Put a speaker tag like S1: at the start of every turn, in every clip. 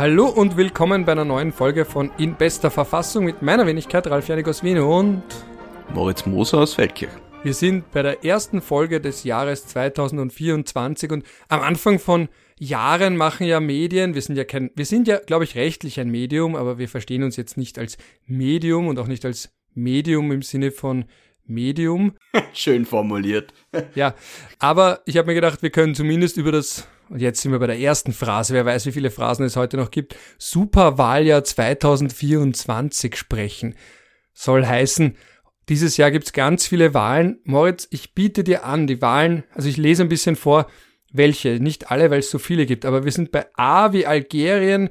S1: Hallo und willkommen bei einer neuen Folge von In bester Verfassung mit meiner Wenigkeit Ralf Janik aus Wien und
S2: Moritz Moser aus Feldkirch.
S1: Wir sind bei der ersten Folge des Jahres 2024 und am Anfang von Jahren machen ja Medien, wir sind ja kein, wir sind ja, glaube ich, rechtlich ein Medium, aber wir verstehen uns jetzt nicht als Medium und auch nicht als Medium im Sinne von Medium.
S2: Schön formuliert.
S1: ja, aber ich habe mir gedacht, wir können zumindest über das, und jetzt sind wir bei der ersten Phrase, wer weiß, wie viele Phrasen es heute noch gibt, Superwahljahr 2024 sprechen. Soll heißen, dieses Jahr gibt's ganz viele Wahlen. Moritz, ich biete dir an, die Wahlen, also ich lese ein bisschen vor, welche, nicht alle, weil es so viele gibt, aber wir sind bei A wie Algerien,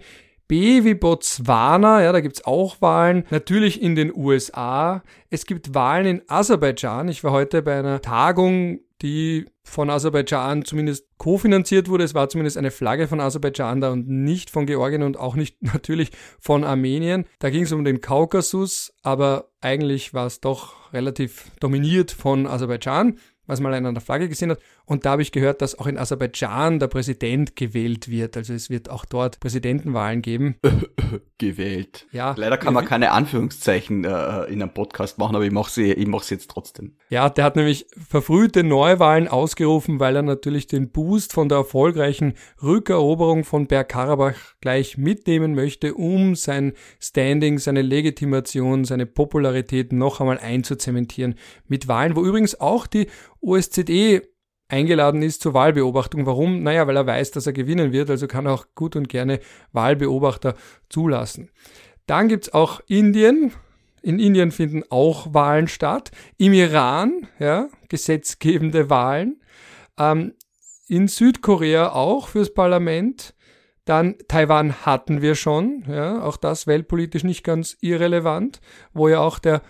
S1: B wie Botswana, ja, da gibt's auch Wahlen. Natürlich in den USA. Es gibt Wahlen in Aserbaidschan. Ich war heute bei einer Tagung, die von Aserbaidschan zumindest kofinanziert wurde. Es war zumindest eine Flagge von Aserbaidschan da und nicht von Georgien und auch nicht natürlich von Armenien. Da ging es um den Kaukasus, aber eigentlich war es doch relativ dominiert von Aserbaidschan was mal an der Flagge gesehen hat. Und da habe ich gehört, dass auch in Aserbaidschan der Präsident gewählt wird. Also es wird auch dort Präsidentenwahlen geben.
S2: gewählt.
S1: Ja.
S2: Leider kann man keine Anführungszeichen äh, in einem Podcast machen, aber ich mache sie, ich mache sie jetzt trotzdem.
S1: Ja, der hat nämlich verfrühte Neuwahlen ausgerufen, weil er natürlich den Boost von der erfolgreichen Rückeroberung von Bergkarabach gleich mitnehmen möchte, um sein Standing, seine Legitimation, seine Popularität noch einmal einzuzementieren mit Wahlen, wo übrigens auch die OSZE eingeladen ist zur Wahlbeobachtung. Warum? Naja, weil er weiß, dass er gewinnen wird, also kann er auch gut und gerne Wahlbeobachter zulassen. Dann gibt's auch Indien. In Indien finden auch Wahlen statt. Im Iran, ja, gesetzgebende Wahlen. Ähm, in Südkorea auch fürs Parlament. Dann Taiwan hatten wir schon, ja, auch das weltpolitisch nicht ganz irrelevant, wo ja auch der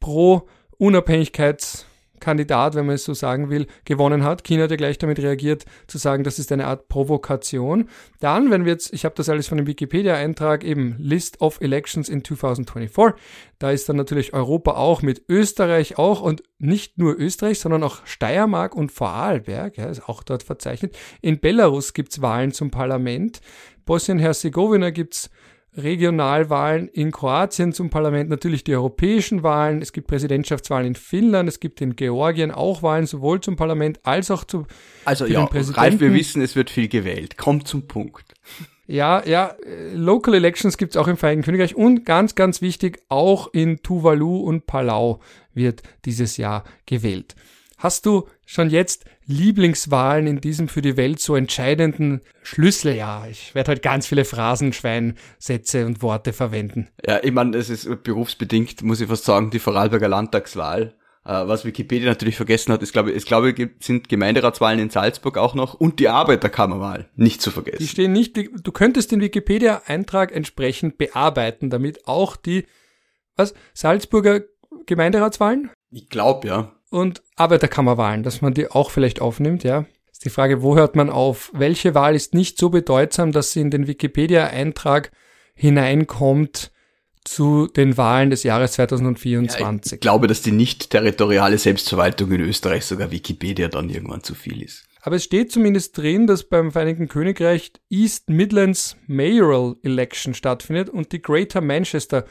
S1: Pro-Unabhängigkeits- Kandidat, wenn man es so sagen will, gewonnen hat. China hat ja gleich damit reagiert, zu sagen, das ist eine Art Provokation. Dann, wenn wir jetzt, ich habe das alles von dem Wikipedia-Eintrag, eben List of Elections in 2024, da ist dann natürlich Europa auch mit Österreich auch und nicht nur Österreich, sondern auch Steiermark und Vorarlberg, ja, ist auch dort verzeichnet. In Belarus gibt's Wahlen zum Parlament. Bosnien-Herzegowina gibt's Regionalwahlen in Kroatien zum Parlament, natürlich die europäischen Wahlen, es gibt Präsidentschaftswahlen in Finnland, es gibt in Georgien auch Wahlen, sowohl zum Parlament als auch zu
S2: Also ja, Ralf, wir wissen, es wird viel gewählt. Kommt zum Punkt.
S1: Ja, ja, Local Elections gibt es auch im Vereinigten Königreich und ganz, ganz wichtig, auch in Tuvalu und Palau wird dieses Jahr gewählt. Hast du schon jetzt Lieblingswahlen in diesem für die Welt so entscheidenden Schlüsseljahr? Ich werde halt ganz viele Phrasenschweinsätze und Worte verwenden.
S2: Ja, ich meine, es ist berufsbedingt, muss ich fast sagen, die Vorarlberger Landtagswahl. Äh, was Wikipedia natürlich vergessen hat, ist, glaube ich, glaube, sind Gemeinderatswahlen in Salzburg auch noch und die Arbeiterkammerwahl nicht zu vergessen.
S1: Die stehen nicht, du könntest den Wikipedia-Eintrag entsprechend bearbeiten, damit auch die, was, Salzburger Gemeinderatswahlen?
S2: Ich glaube, ja
S1: und Arbeiterkammerwahlen, dass man die auch vielleicht aufnimmt, ja. Ist die Frage, wo hört man auf? Welche Wahl ist nicht so bedeutsam, dass sie in den Wikipedia-Eintrag hineinkommt zu den Wahlen des Jahres 2024?
S2: Ja, ich glaube, dass die nicht territoriale Selbstverwaltung in Österreich sogar Wikipedia dann irgendwann zu viel ist.
S1: Aber es steht zumindest drin, dass beim Vereinigten Königreich East Midlands Mayoral Election stattfindet und die Greater Manchester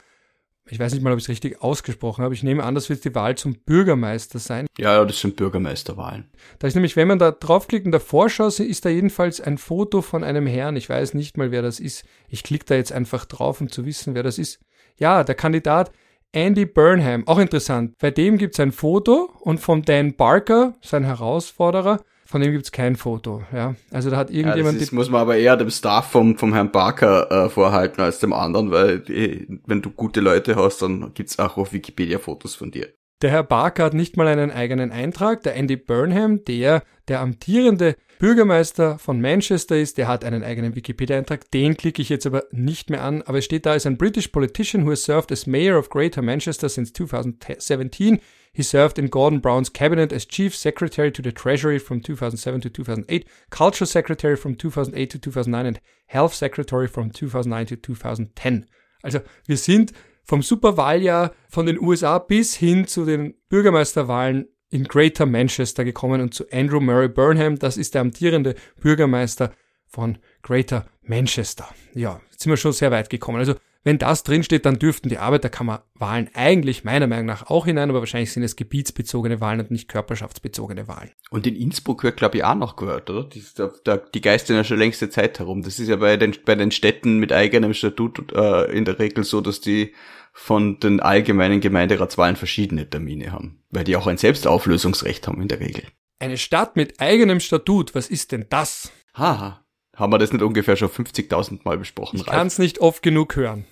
S1: ich weiß nicht mal, ob ich es richtig ausgesprochen habe. Ich nehme an, das wird die Wahl zum Bürgermeister sein.
S2: Ja, das sind Bürgermeisterwahlen.
S1: Da ist nämlich, wenn man da draufklickt in der Vorschau, ist da jedenfalls ein Foto von einem Herrn. Ich weiß nicht mal, wer das ist. Ich klicke da jetzt einfach drauf, um zu wissen, wer das ist. Ja, der Kandidat Andy Burnham. Auch interessant. Bei dem gibt es ein Foto und von Dan Barker, sein Herausforderer, von dem gibt's kein Foto, ja. Also da hat irgendjemand. Ja,
S2: das ist, muss man aber eher dem Staff vom, vom Herrn Barker äh, vorhalten als dem anderen, weil die, wenn du gute Leute hast, dann gibt's auch auf Wikipedia Fotos von dir.
S1: Der Herr Barker hat nicht mal einen eigenen Eintrag. Der Andy Burnham, der der amtierende Bürgermeister von Manchester ist, der hat einen eigenen Wikipedia-Eintrag. Den klicke ich jetzt aber nicht mehr an. Aber es steht da, ist ein British politician who has served as Mayor of Greater Manchester since 2017. He served in Gordon Brown's cabinet as Chief Secretary to the Treasury from 2007 to 2008, Culture Secretary from 2008 to 2009 and Health Secretary from 2009 to 2010. Also wir sind vom Superwahljahr von den USA bis hin zu den Bürgermeisterwahlen in Greater Manchester gekommen und zu Andrew Murray Burnham, das ist der amtierende Bürgermeister von Greater Manchester. Ja, sind wir schon sehr weit gekommen. Also wenn das drinsteht, dann dürften die Arbeiterkammerwahlen eigentlich meiner Meinung nach auch hinein, aber wahrscheinlich sind es gebietsbezogene Wahlen und nicht körperschaftsbezogene Wahlen.
S2: Und in Innsbruck wird, glaube ich, auch noch gehört, oder? Die, da, die geistern ja schon längste Zeit herum. Das ist ja bei den, bei den Städten mit eigenem Statut äh, in der Regel so, dass die von den allgemeinen Gemeinderatswahlen verschiedene Termine haben, weil die auch ein Selbstauflösungsrecht haben in der Regel.
S1: Eine Stadt mit eigenem Statut, was ist denn das?
S2: Haha, haben wir das nicht ungefähr schon 50.000 Mal besprochen?
S1: Ich kann es nicht oft genug hören.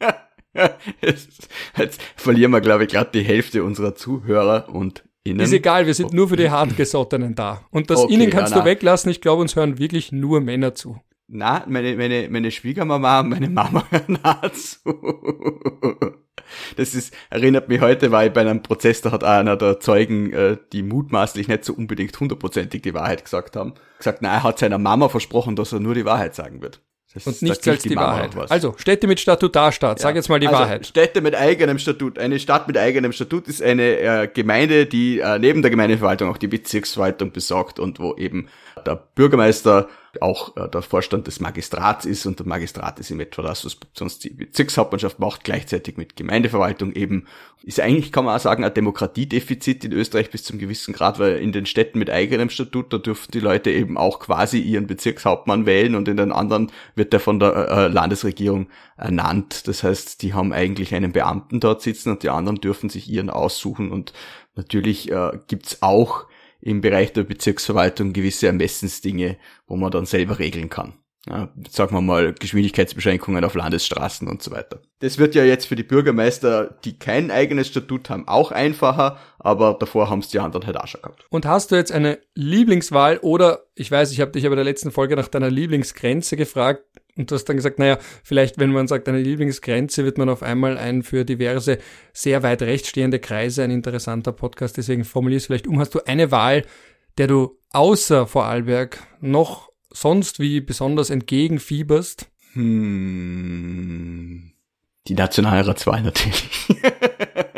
S2: jetzt, jetzt verlieren wir, glaube ich, gerade die Hälfte unserer Zuhörer und Innen.
S1: Ist egal, wir sind nur für die Hartgesottenen da. Und das okay, Ihnen kannst ja, du weglassen, ich glaube, uns hören wirklich nur Männer zu.
S2: Na, meine, meine, meine Schwiegermama und meine Mama hören zu. Das ist, erinnert mich heute, weil bei einem Prozess, da hat einer der Zeugen, äh, die mutmaßlich nicht so unbedingt hundertprozentig die Wahrheit gesagt haben, gesagt, nein, er hat seiner Mama versprochen, dass er nur die Wahrheit sagen wird.
S1: Das und nichts als die, die Wahrheit. Also, Städte mit Statutarstaat, ja. sag jetzt mal die also, Wahrheit.
S2: Städte mit eigenem Statut. Eine Stadt mit eigenem Statut ist eine äh, Gemeinde, die äh, neben der Gemeindeverwaltung auch die Bezirksverwaltung besorgt und wo eben der Bürgermeister auch äh, der Vorstand des Magistrats ist und der Magistrat ist im etwa das, was sonst die Bezirkshauptmannschaft macht, gleichzeitig mit Gemeindeverwaltung eben. Ist eigentlich, kann man auch sagen, ein Demokratiedefizit in Österreich bis zum gewissen Grad, weil in den Städten mit eigenem Statut, da dürfen die Leute eben auch quasi ihren Bezirkshauptmann wählen und in den anderen wird der von der äh, Landesregierung ernannt. Das heißt, die haben eigentlich einen Beamten dort sitzen und die anderen dürfen sich ihren aussuchen und natürlich äh, gibt's auch im Bereich der Bezirksverwaltung gewisse Ermessensdinge, wo man dann selber regeln kann. Ja, sagen wir mal Geschwindigkeitsbeschränkungen auf Landesstraßen und so weiter. Das wird ja jetzt für die Bürgermeister, die kein eigenes Statut haben, auch einfacher, aber davor haben es die anderen halt auch schon gehabt.
S1: Und hast du jetzt eine Lieblingswahl oder, ich weiß, ich habe dich aber der letzten Folge nach deiner Lieblingsgrenze gefragt, und du hast dann gesagt, naja, vielleicht, wenn man sagt, eine Lieblingsgrenze, wird man auf einmal ein für diverse, sehr weit rechts stehende Kreise ein interessanter Podcast. Deswegen formulier es vielleicht um. Hast du eine Wahl, der du außer Vorarlberg noch sonst wie besonders entgegenfieberst?
S2: Hm. Die Nationalratswahl natürlich.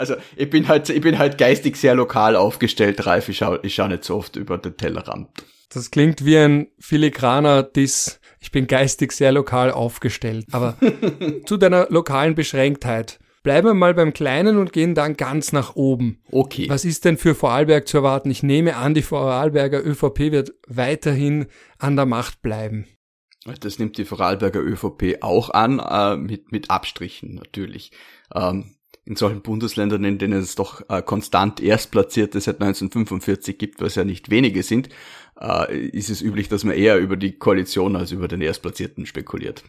S2: also ich bin halt, ich bin halt geistig sehr lokal aufgestellt, Ralf. Ich schaue ich schau nicht so oft über den Tellerrand.
S1: Das klingt wie ein filigraner Diss. Ich bin geistig sehr lokal aufgestellt. Aber zu deiner lokalen Beschränktheit. Bleiben wir mal beim Kleinen und gehen dann ganz nach oben.
S2: Okay.
S1: Was ist denn für Vorarlberg zu erwarten? Ich nehme an, die Vorarlberger ÖVP wird weiterhin an der Macht bleiben.
S2: Das nimmt die Vorarlberger ÖVP auch an, äh, mit, mit Abstrichen natürlich. Ähm, in solchen Bundesländern, in denen es doch äh, konstant Erstplatzierte seit 1945 gibt, was ja nicht wenige sind, äh, ist es üblich, dass man eher über die Koalition als über den Erstplatzierten spekuliert.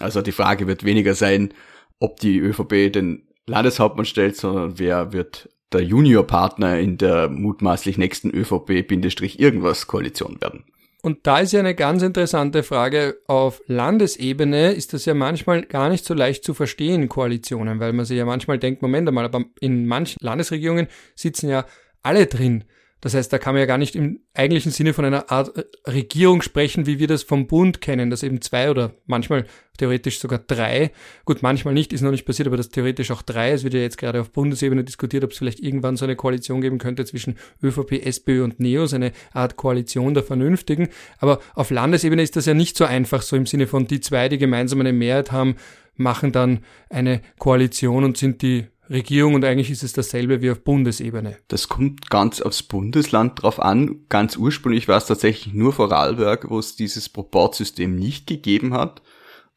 S2: Also die Frage wird weniger sein, ob die ÖVP den Landeshauptmann stellt, sondern wer wird der Juniorpartner in der mutmaßlich nächsten ÖVP-irgendwas Koalition werden.
S1: Und da ist ja eine ganz interessante Frage. Auf Landesebene ist das ja manchmal gar nicht so leicht zu verstehen, Koalitionen, weil man sich ja manchmal denkt, Moment einmal, aber in manchen Landesregierungen sitzen ja alle drin. Das heißt, da kann man ja gar nicht im eigentlichen Sinne von einer Art äh, Regierung sprechen, wie wir das vom Bund kennen, dass eben zwei oder manchmal theoretisch sogar drei, gut, manchmal nicht, ist noch nicht passiert, aber dass theoretisch auch drei, es wird ja jetzt gerade auf Bundesebene diskutiert, ob es vielleicht irgendwann so eine Koalition geben könnte zwischen ÖVP, SPÖ und NEOS, eine Art Koalition der Vernünftigen. Aber auf Landesebene ist das ja nicht so einfach, so im Sinne von die zwei, die gemeinsam eine Mehrheit haben, machen dann eine Koalition und sind die Regierung und eigentlich ist es dasselbe wie auf Bundesebene.
S2: Das kommt ganz aufs Bundesland drauf an. Ganz ursprünglich war es tatsächlich nur Vorarlberg, wo es dieses Proportsystem nicht gegeben hat.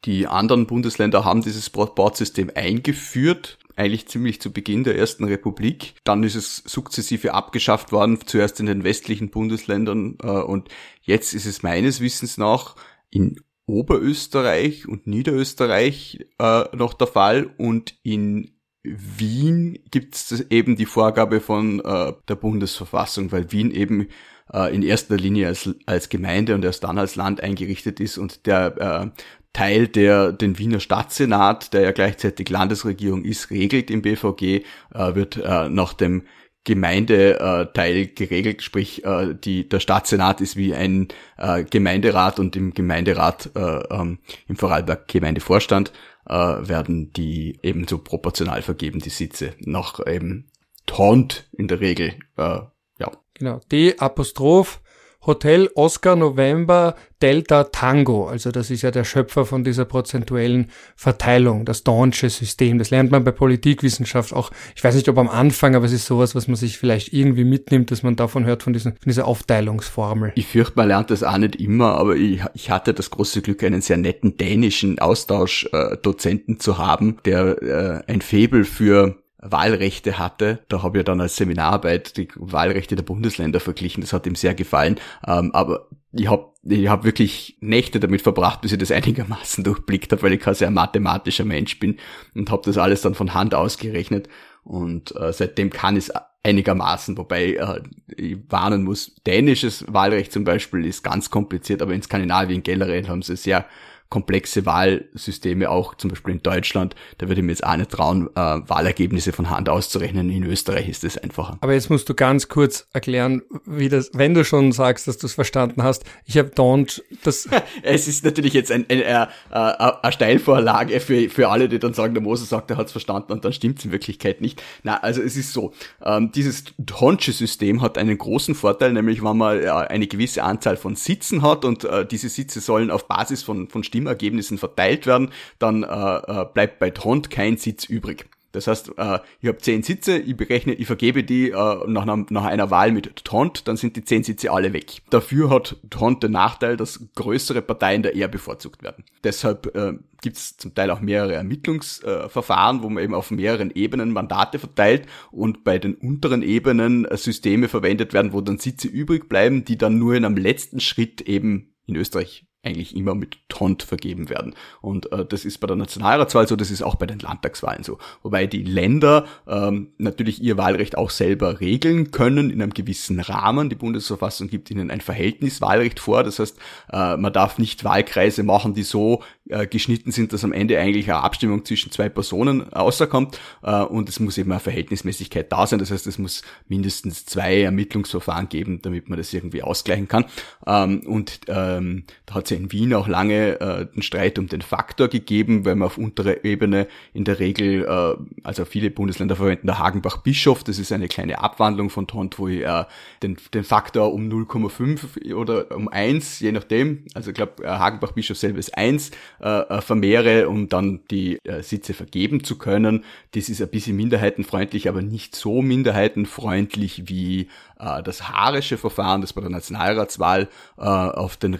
S2: Die anderen Bundesländer haben dieses Proportsystem eingeführt, eigentlich ziemlich zu Beginn der ersten Republik. Dann ist es sukzessive abgeschafft worden, zuerst in den westlichen Bundesländern äh, und jetzt ist es meines Wissens nach in Oberösterreich und Niederösterreich äh, noch der Fall und in Wien gibt es eben die Vorgabe von äh, der Bundesverfassung, weil Wien eben äh, in erster Linie als, als Gemeinde und erst dann als Land eingerichtet ist und der äh, Teil, der den Wiener Stadtsenat, der ja gleichzeitig Landesregierung ist, regelt im BVG, äh, wird äh, nach dem Gemeindeteil geregelt, sprich äh, die, der Stadtsenat ist wie ein äh, Gemeinderat und im Gemeinderat äh, ähm, im Vorarlberg Gemeindevorstand äh, werden die ebenso proportional vergeben, die Sitze, nach eben Taunt in der Regel, äh, ja.
S1: Genau, D Apostroph Hotel Oscar November Delta Tango. Also das ist ja der Schöpfer von dieser prozentuellen Verteilung, das Dornsche System. Das lernt man bei Politikwissenschaft auch. Ich weiß nicht, ob am Anfang, aber es ist sowas, was man sich vielleicht irgendwie mitnimmt, dass man davon hört, von, diesen, von dieser Aufteilungsformel.
S2: Ich fürchte, man lernt das auch nicht immer, aber ich, ich hatte das große Glück, einen sehr netten dänischen Austauschdozenten äh, zu haben, der äh, ein Febel für Wahlrechte hatte. Da habe ich dann als Seminararbeit die Wahlrechte der Bundesländer verglichen. Das hat ihm sehr gefallen. Ähm, aber ich habe ich hab wirklich Nächte damit verbracht, bis ich das einigermaßen durchblickt habe, weil ich kein sehr mathematischer Mensch bin und habe das alles dann von Hand ausgerechnet. Und äh, seitdem kann es einigermaßen, wobei äh, ich warnen muss, dänisches Wahlrecht zum Beispiel ist ganz kompliziert, aber in Skandinavien generell haben sie sehr komplexe Wahlsysteme, auch zum Beispiel in Deutschland. Da würde ich mir jetzt auch nicht trauen, äh, Wahlergebnisse von Hand auszurechnen. In Österreich ist es einfacher.
S1: Aber jetzt musst du ganz kurz erklären, wie das, wenn du schon sagst, dass du es verstanden hast. Ich habe Don't, das...
S2: es ist natürlich jetzt ein, ein, ein, eine Steilvorlage für, für alle, die dann sagen, der Mose sagt, er hat es verstanden und dann stimmt es in Wirklichkeit nicht. Na, also es ist so, ähm, dieses Tonche-System hat einen großen Vorteil, nämlich wenn man äh, eine gewisse Anzahl von Sitzen hat und äh, diese Sitze sollen auf Basis von, von Stimmen Stimmergebnissen verteilt werden, dann äh, äh, bleibt bei Trond kein Sitz übrig. Das heißt, äh, ich habe zehn Sitze, ich berechne, ich vergebe die äh, nach, einer, nach einer Wahl mit Tront, dann sind die zehn Sitze alle weg. Dafür hat Tront den Nachteil, dass größere Parteien da eher bevorzugt werden. Deshalb äh, gibt es zum Teil auch mehrere Ermittlungsverfahren, äh, wo man eben auf mehreren Ebenen Mandate verteilt und bei den unteren Ebenen äh, Systeme verwendet werden, wo dann Sitze übrig bleiben, die dann nur in einem letzten Schritt eben in Österreich eigentlich immer mit Tont vergeben werden. Und äh, das ist bei der Nationalratswahl so, das ist auch bei den Landtagswahlen so. Wobei die Länder ähm, natürlich ihr Wahlrecht auch selber regeln können in einem gewissen Rahmen. Die Bundesverfassung gibt ihnen ein Verhältniswahlrecht vor. Das heißt, äh, man darf nicht Wahlkreise machen, die so äh, geschnitten sind, dass am Ende eigentlich eine Abstimmung zwischen zwei Personen außerkommt. Äh, und es muss eben eine Verhältnismäßigkeit da sein. Das heißt, es muss mindestens zwei Ermittlungsverfahren geben, damit man das irgendwie ausgleichen kann. Ähm, und ähm, da hat ja in Wien auch lange äh, den Streit um den Faktor gegeben, weil man auf unterer Ebene in der Regel, äh, also viele Bundesländer verwenden der Hagenbach-Bischof, das ist eine kleine Abwandlung von Tont, wo ich äh, den, den Faktor um 0,5 oder um 1, je nachdem, also ich glaube, äh, Hagenbach-Bischof selber ist 1, äh, äh, vermehre, um dann die äh, Sitze vergeben zu können. Das ist ein bisschen minderheitenfreundlich, aber nicht so minderheitenfreundlich wie äh, das haarische Verfahren, das bei der Nationalratswahl äh, auf den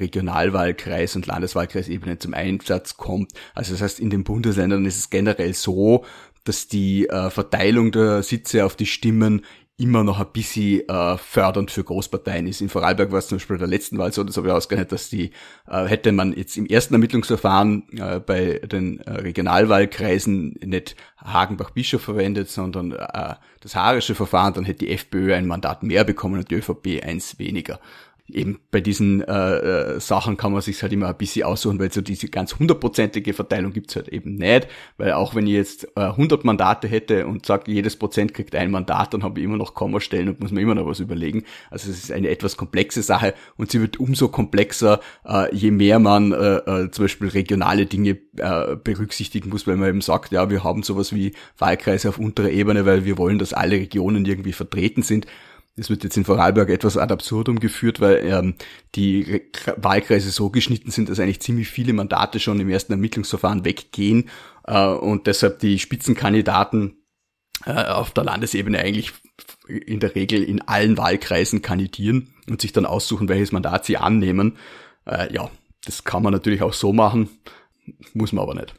S2: Regionalwahlkreis und Landeswahlkreisebene zum Einsatz kommt. Also das heißt, in den Bundesländern ist es generell so, dass die äh, Verteilung der Sitze auf die Stimmen immer noch ein bisschen äh, fördernd für Großparteien ist. In Vorarlberg war es zum Beispiel bei der letzten Wahl so, das habe ich ausgerechnet, dass die, äh, hätte man jetzt im ersten Ermittlungsverfahren äh, bei den äh, Regionalwahlkreisen nicht Hagenbach-Bischof verwendet, sondern äh, das haarische Verfahren, dann hätte die FPÖ ein Mandat mehr bekommen und die ÖVP eins weniger eben bei diesen äh, äh, Sachen kann man sich halt immer ein bisschen aussuchen, weil so diese ganz hundertprozentige Verteilung gibt's halt eben nicht, weil auch wenn ich jetzt äh, 100 Mandate hätte und sage, jedes Prozent kriegt ein Mandat, dann habe ich immer noch Kommastellen und muss mir immer noch was überlegen. Also es ist eine etwas komplexe Sache und sie wird umso komplexer, äh, je mehr man äh, äh, zum Beispiel regionale Dinge äh, berücksichtigen muss, weil man eben sagt, ja, wir haben sowas wie Wahlkreise auf unterer Ebene, weil wir wollen, dass alle Regionen irgendwie vertreten sind. Es wird jetzt in Vorarlberg etwas ad absurdum geführt, weil ähm, die Wahlkreise so geschnitten sind, dass eigentlich ziemlich viele Mandate schon im ersten Ermittlungsverfahren weggehen äh, und deshalb die Spitzenkandidaten äh, auf der Landesebene eigentlich in der Regel in allen Wahlkreisen kandidieren und sich dann aussuchen, welches Mandat sie annehmen. Äh, ja, das kann man natürlich auch so machen, muss man aber nicht.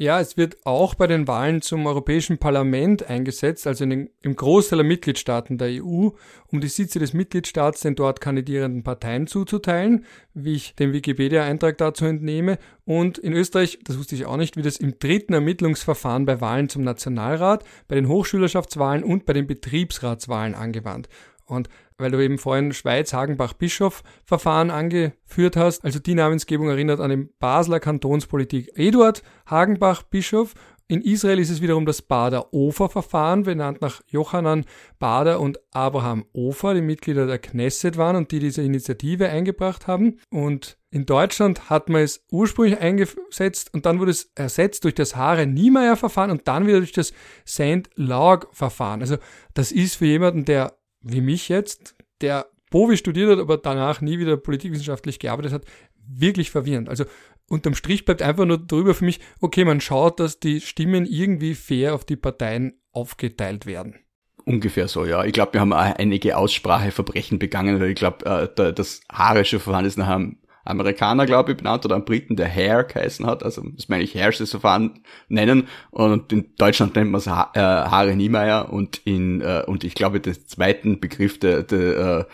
S1: Ja, es wird auch bei den Wahlen zum Europäischen Parlament eingesetzt, also den, im Großteil der Mitgliedstaaten der EU, um die Sitze des Mitgliedstaats den dort kandidierenden Parteien zuzuteilen, wie ich den Wikipedia-Eintrag dazu entnehme. Und in Österreich, das wusste ich auch nicht, wird es im dritten Ermittlungsverfahren bei Wahlen zum Nationalrat, bei den Hochschülerschaftswahlen und bei den Betriebsratswahlen angewandt. Und weil du eben vorhin Schweiz-Hagenbach-Bischof-Verfahren angeführt hast. Also die Namensgebung erinnert an den Basler Kantonspolitik Eduard Hagenbach-Bischof. In Israel ist es wiederum das Bader-Ofer-Verfahren, benannt nach Johanan Bader und Abraham Ofer, die Mitglieder der Knesset waren und die diese Initiative eingebracht haben. Und in Deutschland hat man es ursprünglich eingesetzt und dann wurde es ersetzt durch das Haare-Niemeyer-Verfahren und dann wieder durch das St. Laug-Verfahren. Also das ist für jemanden, der wie mich jetzt, der Bovi studiert hat, aber danach nie wieder politikwissenschaftlich gearbeitet hat, wirklich verwirrend. Also unterm Strich bleibt einfach nur drüber für mich, okay, man schaut, dass die Stimmen irgendwie fair auf die Parteien aufgeteilt werden.
S2: Ungefähr so, ja. Ich glaube, wir haben einige Ausspracheverbrechen begangen, ich glaube, äh, das haarische Verfahren ist nach einem Amerikaner, glaube ich, benannt oder einem Briten, der Hare geheißen hat. Also das meine ich Hairs Verfahren nennen. Und in Deutschland nennt man es ha äh, Haare Niemeyer und in äh, und ich glaube, den zweiten Begriff der, der äh,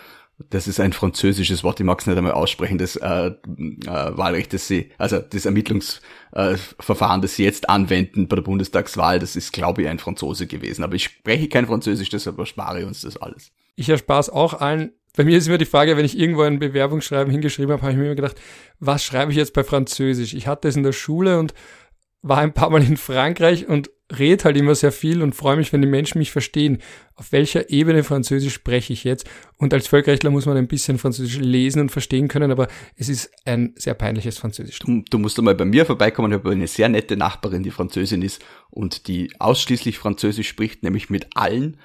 S2: das ist ein französisches Wort, ich mag es nicht einmal aussprechen, das äh, äh, Wahlrecht, das sie, also das Ermittlungsverfahren, äh, das sie jetzt anwenden bei der Bundestagswahl, das ist, glaube ich, ein Franzose gewesen. Aber ich spreche kein Französisch, deshalb erspare ich uns das alles.
S1: Ich erspare es auch allen. Bei mir ist immer die Frage, wenn ich irgendwo ein Bewerbungsschreiben hingeschrieben habe, habe ich mir immer gedacht, was schreibe ich jetzt bei Französisch? Ich hatte es in der Schule und war ein paar Mal in Frankreich und rede halt immer sehr viel und freue mich, wenn die Menschen mich verstehen. Auf welcher Ebene Französisch spreche ich jetzt? Und als Völkerrechtler muss man ein bisschen Französisch lesen und verstehen können, aber es ist ein sehr peinliches Französisch.
S2: Du, du musst einmal bei mir vorbeikommen. Ich habe eine sehr nette Nachbarin, die Französin ist und die ausschließlich Französisch spricht, nämlich mit allen.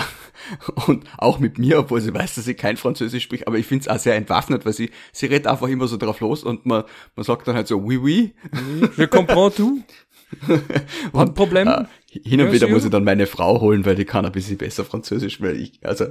S2: Und auch mit mir, obwohl sie weiß, dass ich kein Französisch spricht, aber ich finde es auch sehr entwaffnet, weil sie, sie redet einfach immer so drauf los und man, man sagt dann halt so, oui, oui.
S1: Je comprends tout.
S2: und, Problem? Äh, hin und wieder muss ich dann meine Frau holen, weil die kann ein bisschen besser Französisch, weil ich, also,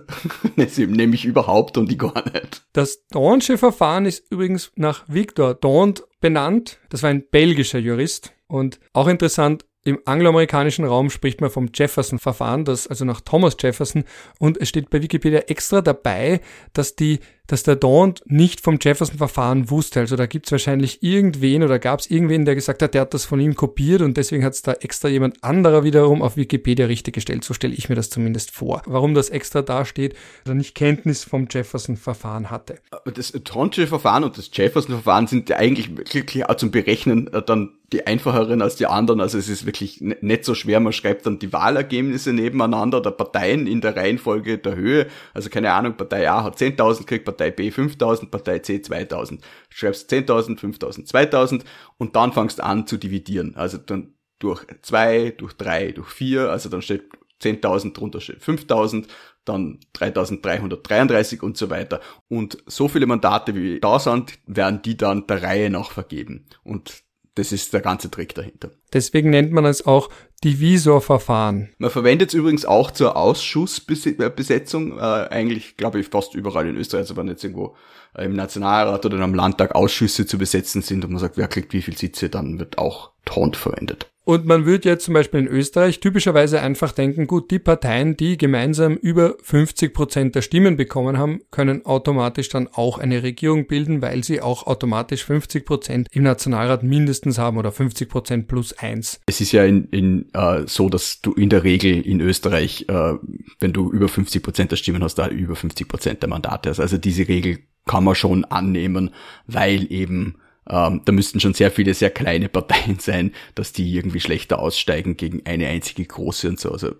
S2: sie nehme ich überhaupt und die gar nicht.
S1: Das Dornsche Verfahren ist übrigens nach Victor Dorn benannt. Das war ein belgischer Jurist. Und auch interessant, im angloamerikanischen Raum spricht man vom Jefferson-Verfahren, das also nach Thomas Jefferson, und es steht bei Wikipedia extra dabei, dass die, dass der Daunt nicht vom Jefferson-Verfahren wusste. Also da gibt's wahrscheinlich irgendwen oder gab's irgendwen, der gesagt hat, der hat das von ihm kopiert und deswegen hat's da extra jemand anderer wiederum auf Wikipedia richtig gestellt. So stelle ich mir das zumindest vor. Warum das extra da steht, er nicht Kenntnis vom Jefferson-Verfahren hatte.
S2: Das Tonsche Verfahren und das Jefferson-Verfahren sind ja eigentlich wirklich auch zum Berechnen äh, dann die einfacheren als die anderen. Also es ist wirklich nicht so schwer. Man schreibt dann die Wahlergebnisse nebeneinander der Parteien in der Reihenfolge der Höhe. Also keine Ahnung, Partei A hat 10.000, kriegt Partei B 5.000, Partei C 2.000. Schreibst 10.000, 5.000, 2.000 und dann fangst an zu dividieren. Also dann durch zwei, durch drei, durch vier. Also dann steht 10.000 drunter steht 5.000, dann 3.333 und so weiter. Und so viele Mandate wie da sind, werden die dann der Reihe nach vergeben. Und das ist der ganze Trick dahinter.
S1: Deswegen nennt man es auch Divisorverfahren.
S2: Man verwendet es übrigens auch zur Ausschussbesetzung, äh, eigentlich glaube ich fast überall in Österreich, also wenn jetzt irgendwo äh, im Nationalrat oder im Landtag Ausschüsse zu besetzen sind und man sagt, wer kriegt wie viel Sitze, dann wird auch Taunt verwendet.
S1: Und man würde jetzt zum Beispiel in Österreich typischerweise einfach denken, gut, die Parteien, die gemeinsam über 50 Prozent der Stimmen bekommen haben, können automatisch dann auch eine Regierung bilden, weil sie auch automatisch 50 Prozent im Nationalrat mindestens haben oder 50 Prozent plus eins.
S2: Es ist ja in, in, äh, so, dass du in der Regel in Österreich, äh, wenn du über 50 Prozent der Stimmen hast, da über 50 Prozent der Mandate hast. Also diese Regel kann man schon annehmen, weil eben ähm, da müssten schon sehr viele sehr kleine Parteien sein, dass die irgendwie schlechter aussteigen gegen eine einzige große und so. Also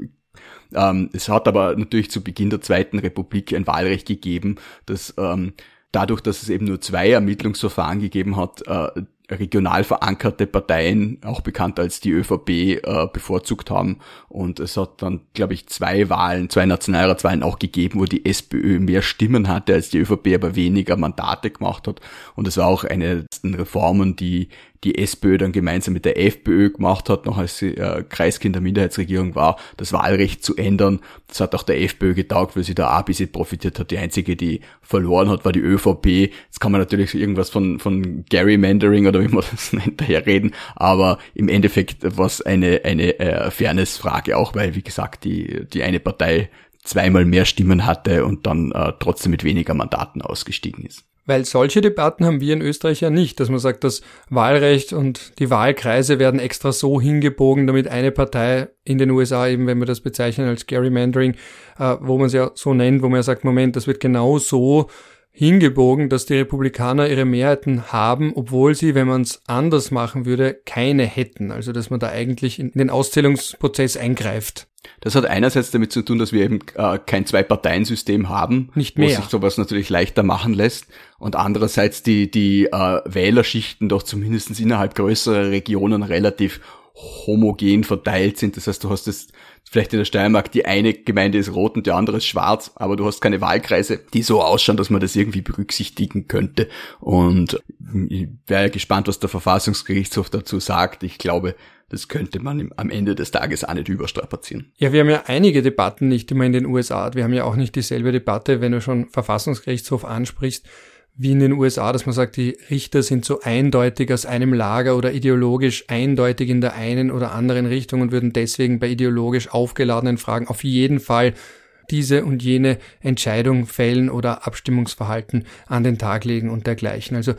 S2: ähm, es hat aber natürlich zu Beginn der Zweiten Republik ein Wahlrecht gegeben, das ähm, dadurch, dass es eben nur zwei Ermittlungsverfahren gegeben hat, äh, regional verankerte Parteien, auch bekannt als die ÖVP, äh, bevorzugt haben. Und es hat dann, glaube ich, zwei Wahlen, zwei Nationalratswahlen auch gegeben, wo die SPÖ mehr Stimmen hatte als die ÖVP, aber weniger Mandate gemacht hat. Und es war auch eine der Reformen, die die SPÖ dann gemeinsam mit der FPÖ gemacht hat, noch als sie äh, Kreiskind der Minderheitsregierung war, das Wahlrecht zu ändern. Das hat auch der FPÖ getaugt, weil sie da auch ein bisschen profitiert hat. Die einzige, die verloren hat, war die ÖVP. Jetzt kann man natürlich irgendwas von, von Gerrymandering oder wie man das nennt, daher reden, aber im Endeffekt war es eine, eine äh, Fairness-Frage auch, weil, wie gesagt, die, die eine Partei zweimal mehr Stimmen hatte und dann äh, trotzdem mit weniger Mandaten ausgestiegen ist.
S1: Weil solche Debatten haben wir in Österreich ja nicht, dass man sagt, das Wahlrecht und die Wahlkreise werden extra so hingebogen, damit eine Partei in den USA eben, wenn wir das bezeichnen als Gerrymandering, äh, wo man es ja so nennt, wo man ja sagt, Moment, das wird genau so hingebogen, dass die Republikaner ihre Mehrheiten haben, obwohl sie, wenn man es anders machen würde, keine hätten. Also dass man da eigentlich in den Auszählungsprozess eingreift.
S2: Das hat einerseits damit zu tun, dass wir eben äh, kein Zwei-Parteien-System haben,
S1: Nicht mehr.
S2: wo sich sowas natürlich leichter machen lässt. Und andererseits die, die äh, Wählerschichten doch zumindest innerhalb größerer Regionen relativ homogen verteilt sind. Das heißt, du hast es vielleicht in der Steiermark, die eine Gemeinde ist rot und die andere ist schwarz, aber du hast keine Wahlkreise, die so ausschauen, dass man das irgendwie berücksichtigen könnte. Und ich wäre gespannt, was der Verfassungsgerichtshof dazu sagt. Ich glaube, das könnte man am Ende des Tages auch nicht überstrapazieren.
S1: Ja, wir haben ja einige Debatten nicht immer in den USA. Wir haben ja auch nicht dieselbe Debatte, wenn du schon Verfassungsgerichtshof ansprichst, wie in den USA, dass man sagt, die Richter sind so eindeutig aus einem Lager oder ideologisch eindeutig in der einen oder anderen Richtung und würden deswegen bei ideologisch aufgeladenen Fragen auf jeden Fall diese und jene Entscheidung fällen oder Abstimmungsverhalten an den Tag legen und dergleichen. Also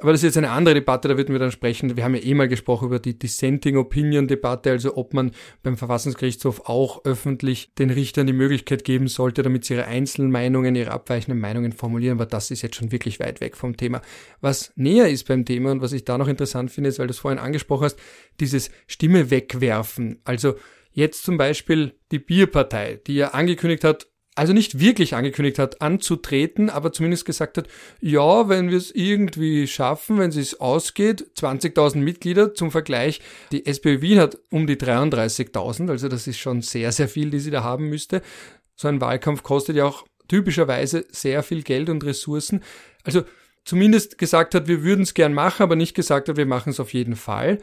S1: aber das ist jetzt eine andere Debatte, da würden wir dann sprechen. Wir haben ja eh mal gesprochen über die Dissenting Opinion Debatte, also ob man beim Verfassungsgerichtshof auch öffentlich den Richtern die Möglichkeit geben sollte, damit sie ihre einzelnen Meinungen, ihre abweichenden Meinungen formulieren, aber das ist jetzt schon wirklich weit weg vom Thema. Was näher ist beim Thema und was ich da noch interessant finde, ist, weil du es vorhin angesprochen hast, dieses Stimme wegwerfen. Also jetzt zum Beispiel die Bierpartei, die ja angekündigt hat, also nicht wirklich angekündigt hat, anzutreten, aber zumindest gesagt hat, ja, wenn wir es irgendwie schaffen, wenn es ausgeht, 20.000 Mitglieder zum Vergleich. Die SPÖ Wien hat um die 33.000, also das ist schon sehr, sehr viel, die sie da haben müsste. So ein Wahlkampf kostet ja auch typischerweise sehr viel Geld und Ressourcen. Also zumindest gesagt hat, wir würden es gern machen, aber nicht gesagt hat, wir machen es auf jeden Fall.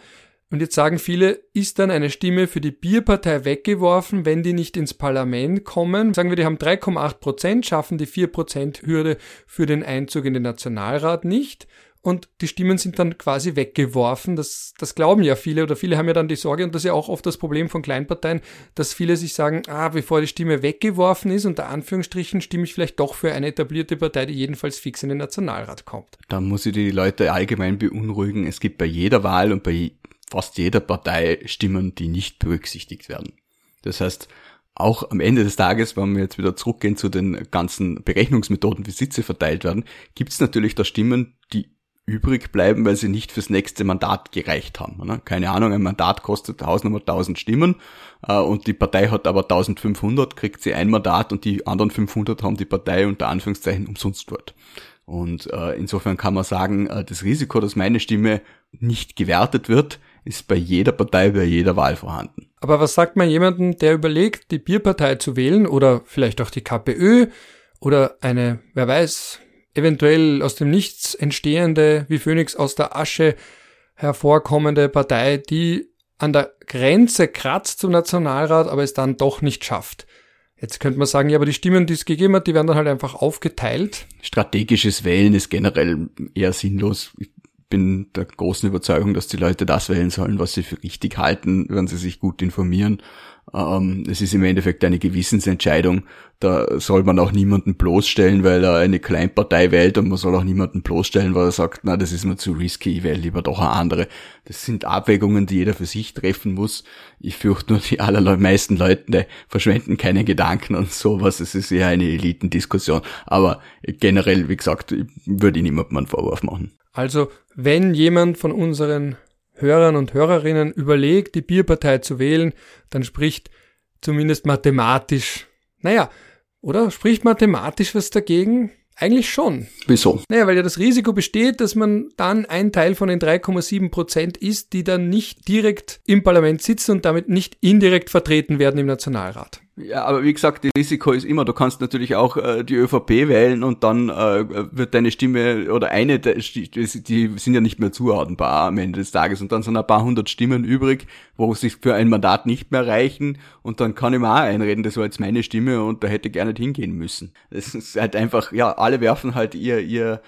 S1: Und jetzt sagen viele, ist dann eine Stimme für die Bierpartei weggeworfen, wenn die nicht ins Parlament kommen? Sagen wir, die haben 3,8 Prozent, schaffen die 4 Prozent Hürde für den Einzug in den Nationalrat nicht. Und die Stimmen sind dann quasi weggeworfen. Das, das glauben ja viele oder viele haben ja dann die Sorge, und das ist ja auch oft das Problem von Kleinparteien, dass viele sich sagen, ah, bevor die Stimme weggeworfen ist, unter Anführungsstrichen, stimme ich vielleicht doch für eine etablierte Partei, die jedenfalls fix in den Nationalrat kommt.
S2: Da muss ich die Leute allgemein beunruhigen. Es gibt bei jeder Wahl und bei fast jeder Partei Stimmen, die nicht berücksichtigt werden. Das heißt, auch am Ende des Tages, wenn wir jetzt wieder zurückgehen zu den ganzen Berechnungsmethoden, wie Sitze verteilt werden, gibt es natürlich da Stimmen, die übrig bleiben, weil sie nicht fürs nächste Mandat gereicht haben. Ne? Keine Ahnung, ein Mandat kostet Hausnummer 1000 Stimmen äh, und die Partei hat aber 1500, kriegt sie ein Mandat und die anderen 500 haben die Partei unter Anführungszeichen umsonst dort. Und äh, insofern kann man sagen, äh, das Risiko, dass meine Stimme nicht gewertet wird, ist bei jeder Partei, bei jeder Wahl vorhanden.
S1: Aber was sagt man jemandem, der überlegt, die Bierpartei zu wählen oder vielleicht auch die KPÖ oder eine, wer weiß, eventuell aus dem Nichts entstehende, wie Phönix aus der Asche hervorkommende Partei, die an der Grenze kratzt zum Nationalrat, aber es dann doch nicht schafft. Jetzt könnte man sagen, ja, aber die Stimmen, die es gegeben hat, die werden dann halt einfach aufgeteilt.
S2: Strategisches Wählen ist generell eher sinnlos. Ich bin der großen Überzeugung, dass die Leute das wählen sollen, was sie für richtig halten, wenn sie sich gut informieren. Ähm, es ist im Endeffekt eine Gewissensentscheidung. Da soll man auch niemanden bloßstellen, weil er eine Kleinpartei wählt und man soll auch niemanden bloßstellen, weil er sagt, na, das ist mir zu risky, ich wähle lieber doch eine andere. Das sind Abwägungen, die jeder für sich treffen muss. Ich fürchte nur, die allermeisten Leute verschwenden keine Gedanken und sowas. Es ist eher eine Elitendiskussion. Aber generell, wie gesagt, würde ich niemandem einen Vorwurf machen.
S1: Also, wenn jemand von unseren Hörern und Hörerinnen überlegt, die Bierpartei zu wählen, dann spricht zumindest mathematisch, naja, oder spricht mathematisch was dagegen? Eigentlich schon.
S2: Wieso?
S1: Naja, weil ja das Risiko besteht, dass man dann ein Teil von den 3,7 Prozent ist, die dann nicht direkt im Parlament sitzen und damit nicht indirekt vertreten werden im Nationalrat.
S2: Ja, aber wie gesagt, die Risiko ist immer, du kannst natürlich auch äh, die ÖVP wählen und dann äh, wird deine Stimme oder eine, die, die sind ja nicht mehr zuordnenbar am Ende des Tages und dann sind ein paar hundert Stimmen übrig, wo sich für ein Mandat nicht mehr reichen und dann kann ich mir auch einreden, das war jetzt meine Stimme und da hätte ich gar nicht hingehen müssen. Das ist halt einfach, ja, alle werfen halt ihr, ihr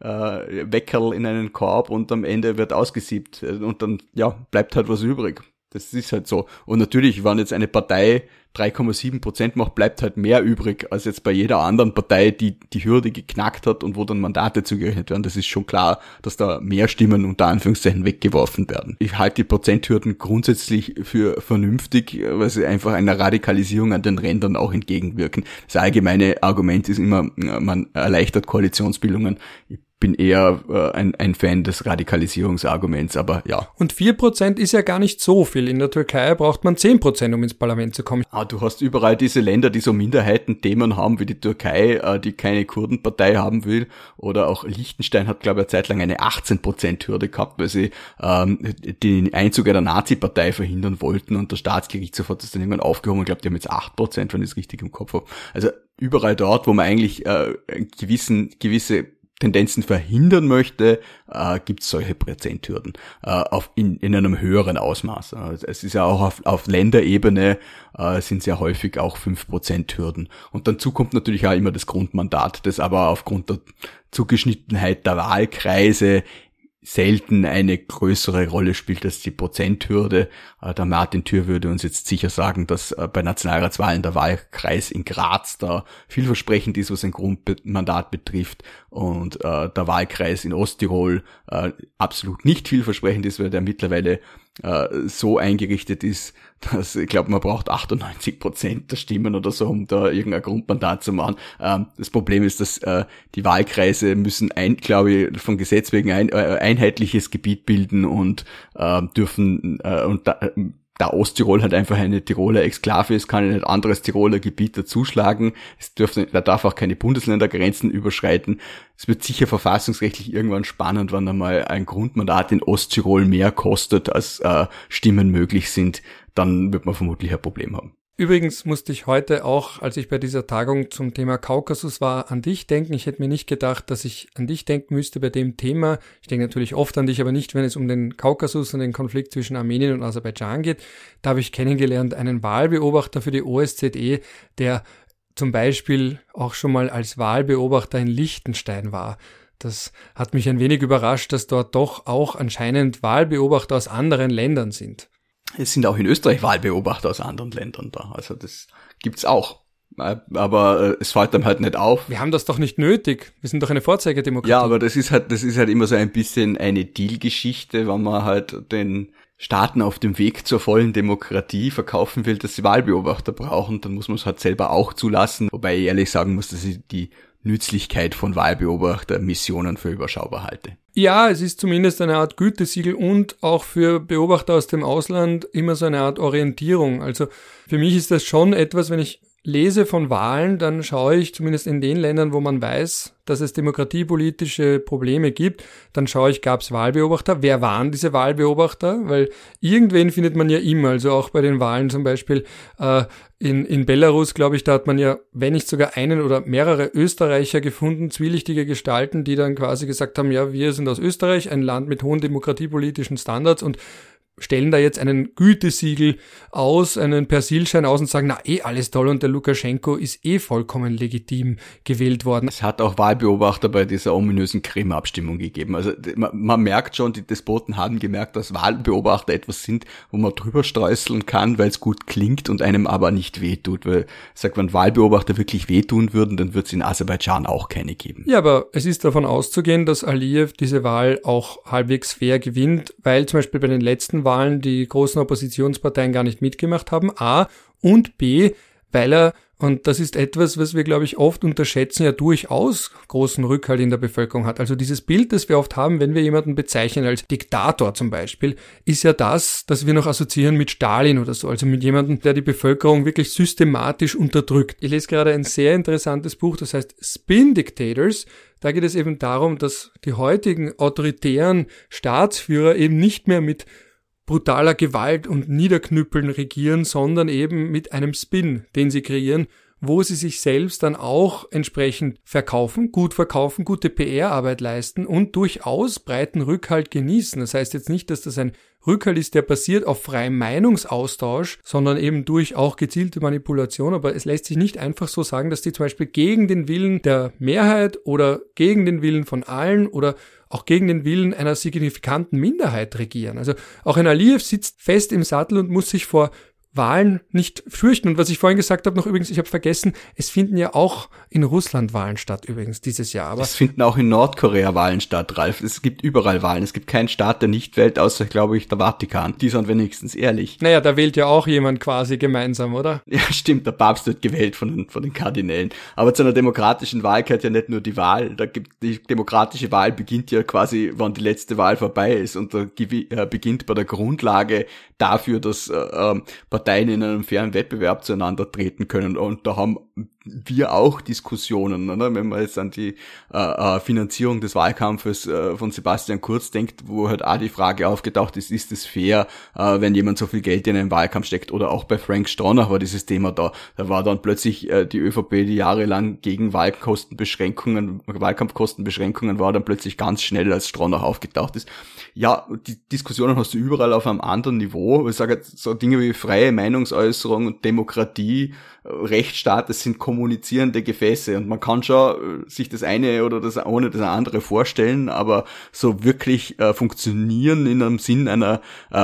S2: äh, Weckerl in einen Korb und am Ende wird ausgesiebt und dann, ja, bleibt halt was übrig. Das ist halt so. Und natürlich, wenn jetzt eine Partei 3,7 Prozent macht, bleibt halt mehr übrig als jetzt bei jeder anderen Partei, die die Hürde geknackt hat und wo dann Mandate zugerechnet werden. Das ist schon klar, dass da mehr Stimmen unter Anführungszeichen weggeworfen werden. Ich halte die Prozenthürden grundsätzlich für vernünftig, weil sie einfach einer Radikalisierung an den Rändern auch entgegenwirken. Das allgemeine Argument ist immer, man erleichtert Koalitionsbildungen. Ich bin eher äh, ein, ein Fan des Radikalisierungsarguments, aber ja.
S1: Und vier Prozent ist ja gar nicht so viel. In der Türkei braucht man zehn Prozent, um ins Parlament zu kommen.
S2: Ah, du hast überall diese Länder, die so Minderheitenthemen haben, wie die Türkei, äh, die keine Kurdenpartei haben will. Oder auch Liechtenstein hat, glaube ich, eine Zeit lang eine 18%-Hürde gehabt, weil sie ähm, den Einzug der Nazi-Partei verhindern wollten und der Staatsgerichtshof hat das dann irgendwann aufgehoben. Ich glaube, die haben jetzt 8%, wenn ich es richtig im Kopf habe. Also überall dort, wo man eigentlich äh, gewissen, gewisse Tendenzen verhindern möchte, äh, gibt es solche Prozenthürden äh, auf in, in einem höheren Ausmaß. Äh, es ist ja auch auf, auf Länderebene äh, sind sehr häufig auch 5% Hürden. Und dazu kommt natürlich auch immer das Grundmandat, das aber aufgrund der Zugeschnittenheit der Wahlkreise selten eine größere Rolle spielt als die Prozenthürde. Äh, der Martin Thür würde uns jetzt sicher sagen, dass äh, bei Nationalratswahlen der Wahlkreis in Graz da vielversprechend ist, was ein Grundmandat betrifft und äh, der Wahlkreis in Osttirol absolut nicht vielversprechend ist, weil der mittlerweile so eingerichtet ist, dass ich glaube, man braucht 98 Prozent der Stimmen oder so, um da irgendein Grundmandat zu machen. Ähm, das Problem ist, dass äh, die Wahlkreise müssen ein, glaube ich, von Gesetz wegen ein äh, einheitliches Gebiet bilden und äh, dürfen äh, und da, da Osttirol halt einfach eine Tiroler Exklave ist, kann ein anderes Tiroler Gebiet dazuschlagen. Es dürfen, da darf auch keine Bundesländergrenzen überschreiten. Es wird sicher verfassungsrechtlich irgendwann spannend, wann einmal ein Grundmandat in Osttirol mehr kostet, als äh, Stimmen möglich sind. Dann wird man vermutlich ein Problem haben.
S1: Übrigens musste ich heute auch, als ich bei dieser Tagung zum Thema Kaukasus war, an dich denken. Ich hätte mir nicht gedacht, dass ich an dich denken müsste bei dem Thema. Ich denke natürlich oft an dich, aber nicht, wenn es um den Kaukasus und den Konflikt zwischen Armenien und Aserbaidschan geht. Da habe ich kennengelernt einen Wahlbeobachter für die OSZE, der zum Beispiel auch schon mal als Wahlbeobachter in Liechtenstein war. Das hat mich ein wenig überrascht, dass dort doch auch anscheinend Wahlbeobachter aus anderen Ländern sind.
S2: Es sind auch in Österreich Wahlbeobachter aus anderen Ländern da. Also das gibt's auch. Aber äh, es fällt einem halt nicht auf.
S1: Wir haben das doch nicht nötig. Wir sind doch eine Vorzeigedemokratie.
S2: Ja, aber das ist halt, das ist halt immer so ein bisschen eine Deal-Geschichte, wenn man halt den Staaten auf dem Weg zur vollen Demokratie verkaufen will, dass sie Wahlbeobachter brauchen, dann muss man es halt selber auch zulassen. Wobei ich ehrlich sagen muss, dass ich die Nützlichkeit von Wahlbeobachtermissionen für überschaubar halte.
S1: Ja, es ist zumindest eine Art Gütesiegel und auch für Beobachter aus dem Ausland immer so eine Art Orientierung. Also für mich ist das schon etwas, wenn ich lese von Wahlen, dann schaue ich zumindest in den Ländern, wo man weiß, dass es demokratiepolitische Probleme gibt, dann schaue ich, gab es Wahlbeobachter? Wer waren diese Wahlbeobachter? Weil irgendwen findet man ja immer, also auch bei den Wahlen zum Beispiel äh, in, in Belarus, glaube ich, da hat man ja, wenn nicht sogar einen oder mehrere Österreicher gefunden, zwielichtige Gestalten, die dann quasi gesagt haben, ja, wir sind aus Österreich, ein Land mit hohen demokratiepolitischen Standards und stellen da jetzt einen Gütesiegel aus, einen Persilschein aus und sagen, na eh alles toll und der Lukaschenko ist eh vollkommen legitim gewählt worden.
S2: Es hat auch Wahlbeobachter bei dieser ominösen Krim-Abstimmung gegeben. Also man, man, merkt schon, die Despoten haben gemerkt, dass Wahlbeobachter etwas sind, wo man drüber streuseln kann, weil es gut klingt und einem aber nicht wehtut. Weil sagt, wenn Wahlbeobachter wirklich wehtun würden, dann wird es in Aserbaidschan auch keine geben.
S1: Ja, aber es ist davon auszugehen, dass Aliyev diese Wahl auch halbwegs fair gewinnt, weil zum Beispiel bei den letzten Wahlen die großen Oppositionsparteien gar nicht mitgemacht haben. A. Und B. Weil er und das ist etwas, was wir, glaube ich, oft unterschätzen, ja durchaus großen Rückhalt in der Bevölkerung hat. Also dieses Bild, das wir oft haben, wenn wir jemanden bezeichnen als Diktator zum Beispiel, ist ja das, das wir noch assoziieren mit Stalin oder so. Also mit jemandem, der die Bevölkerung wirklich systematisch unterdrückt. Ich lese gerade ein sehr interessantes Buch, das heißt Spin Dictators. Da geht es eben darum, dass die heutigen autoritären Staatsführer eben nicht mehr mit brutaler Gewalt und Niederknüppeln regieren, sondern eben mit einem Spin, den sie kreieren, wo sie sich selbst dann auch entsprechend verkaufen, gut verkaufen, gute PR-Arbeit leisten und durchaus breiten Rückhalt genießen. Das heißt jetzt nicht, dass das ein Rückhalt ist, der basiert auf freiem Meinungsaustausch, sondern eben durch auch gezielte Manipulation. Aber es lässt sich nicht einfach so sagen, dass die zum Beispiel gegen den Willen der Mehrheit oder gegen den Willen von allen oder auch gegen den Willen einer signifikanten Minderheit regieren. Also auch ein Aliyev sitzt fest im Sattel und muss sich vor Wahlen nicht fürchten. Und was ich vorhin gesagt habe, noch übrigens, ich habe vergessen, es finden ja auch in Russland Wahlen statt übrigens dieses Jahr.
S2: Aber es finden auch in Nordkorea Wahlen statt, Ralf. Es gibt überall Wahlen. Es gibt keinen Staat, der nicht wählt, außer, glaube ich, der Vatikan. Die sind wenigstens ehrlich.
S1: Naja, da wählt ja auch jemand quasi gemeinsam, oder?
S2: Ja, stimmt. Der Papst wird gewählt von, den, von den Kardinälen. Aber zu einer demokratischen Wahl gehört ja nicht nur die Wahl. Da gibt, die demokratische Wahl beginnt ja quasi, wann die letzte Wahl vorbei ist. Und da äh, beginnt bei der Grundlage dafür, dass äh, ähm, Parteien in einem fairen Wettbewerb zueinander treten können. Und da haben wir auch Diskussionen, oder? wenn man jetzt an die äh, äh, Finanzierung des Wahlkampfes äh, von Sebastian Kurz denkt, wo halt auch die Frage aufgetaucht ist, ist es fair, äh, wenn jemand so viel Geld in einen Wahlkampf steckt oder auch bei Frank Stronach war dieses Thema da. Da war dann plötzlich äh, die ÖVP, die jahrelang gegen Wahlkostenbeschränkungen, Wahlkampfkostenbeschränkungen war, dann plötzlich ganz schnell als Stronach aufgetaucht ist. Ja, die Diskussionen hast du überall auf einem anderen Niveau. Ich sage jetzt so Dinge wie freie Meinungsäußerung und Demokratie, Rechtsstaat, das sind kommunizierende Gefäße und man kann schon äh, sich das eine oder das ohne das andere vorstellen, aber so wirklich äh, funktionieren in einem Sinn einer äh,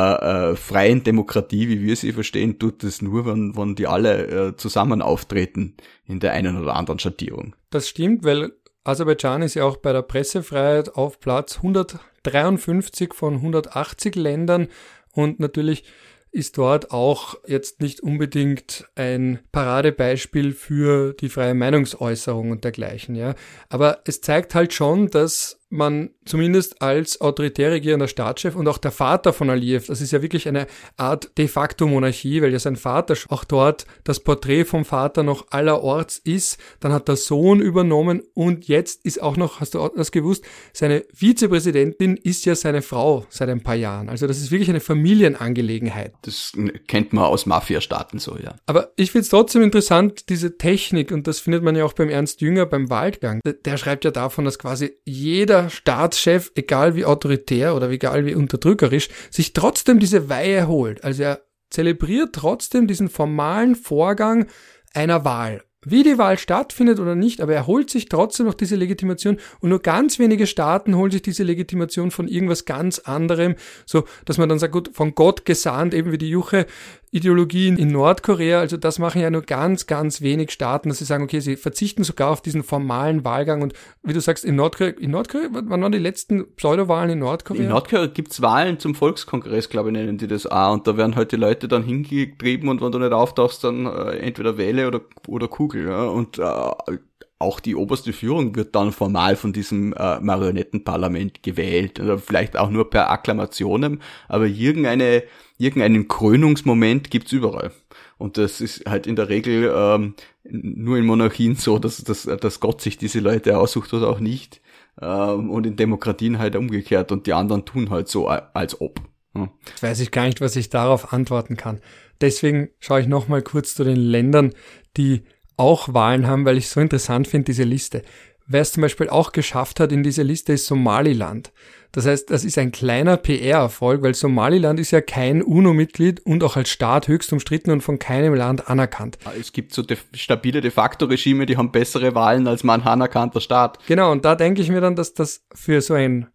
S2: äh, freien Demokratie, wie wir sie verstehen, tut das nur, wenn, wenn die alle äh, zusammen auftreten in der einen oder anderen Schattierung.
S1: Das stimmt, weil Aserbaidschan ist ja auch bei der Pressefreiheit auf Platz 153 von 180 Ländern und natürlich ist dort auch jetzt nicht unbedingt ein Paradebeispiel für die freie Meinungsäußerung und dergleichen, ja. Aber es zeigt halt schon, dass man zumindest als autoritär regierender Staatschef und auch der Vater von Aliyev, das ist ja wirklich eine Art de facto Monarchie, weil ja sein Vater auch dort das Porträt vom Vater noch allerorts ist, dann hat der Sohn übernommen und jetzt ist auch noch, hast du das gewusst, seine Vizepräsidentin ist ja seine Frau seit ein paar Jahren. Also das ist wirklich eine Familienangelegenheit.
S2: Das kennt man aus Mafiastaaten so, ja.
S1: Aber ich finde es trotzdem interessant, diese Technik, und das findet man ja auch beim Ernst Jünger beim Waldgang. Der schreibt ja davon, dass quasi jeder Staatschef, egal wie autoritär oder egal wie unterdrückerisch, sich trotzdem diese Weihe holt. Also er zelebriert trotzdem diesen formalen Vorgang einer Wahl. Wie die Wahl stattfindet oder nicht, aber er holt sich trotzdem noch diese Legitimation und nur ganz wenige Staaten holen sich diese Legitimation von irgendwas ganz anderem, so dass man dann sagt, gut, von Gott gesandt, eben wie die Juche Ideologien in Nordkorea. Also das machen ja nur ganz, ganz wenig Staaten, dass sie sagen, okay, sie verzichten sogar auf diesen formalen Wahlgang. Und wie du sagst, in Nordkorea, in Nordkorea, wann waren die letzten Pseudowahlen in Nordkorea?
S2: In Nordkorea gibt's Wahlen zum Volkskongress, glaube ich, nennen die das auch. Und da werden halt die Leute dann hingetrieben und wenn du nicht auftauchst, dann äh, entweder Wähle oder, oder Kugel. Ja. Und äh, auch die oberste Führung wird dann formal von diesem äh, Marionettenparlament gewählt. Oder vielleicht auch nur per Akklamationen, aber irgendeine irgendeinen Krönungsmoment gibt's überall. Und das ist halt in der Regel ähm, nur in Monarchien so, dass, dass, dass Gott sich diese Leute aussucht oder auch nicht. Ähm, und in Demokratien halt umgekehrt und die anderen tun halt so, als ob.
S1: Hm. Weiß ich gar nicht, was ich darauf antworten kann. Deswegen schaue ich nochmal kurz zu den Ländern, die auch Wahlen haben, weil ich so interessant finde, diese Liste. Wer es zum Beispiel auch geschafft hat in diese Liste ist Somaliland. Das heißt, das ist ein kleiner PR-Erfolg, weil Somaliland ist ja kein UNO-Mitglied und auch als Staat höchst umstritten und von keinem Land anerkannt.
S2: Es gibt so de stabile de facto Regime, die haben bessere Wahlen als man anerkannter Staat.
S1: Genau, und da denke ich mir dann, dass das für so ein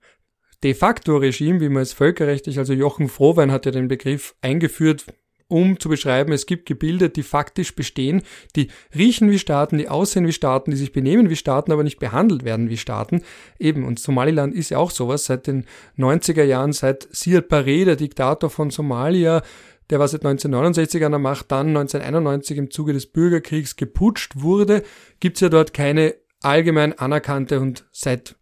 S1: de facto Regime, wie man es völkerrechtlich, also Jochen Frohwein hat ja den Begriff eingeführt, um zu beschreiben, es gibt Gebilde, die faktisch bestehen, die riechen wie Staaten, die aussehen wie Staaten, die sich benehmen wie Staaten, aber nicht behandelt werden wie Staaten. Eben, und Somaliland ist ja auch sowas. Seit den 90er Jahren, seit Siad Barre, der Diktator von Somalia, der war seit 1969 an der Macht, dann 1991 im Zuge des Bürgerkriegs geputscht wurde, gibt's ja dort keine allgemein anerkannte und seit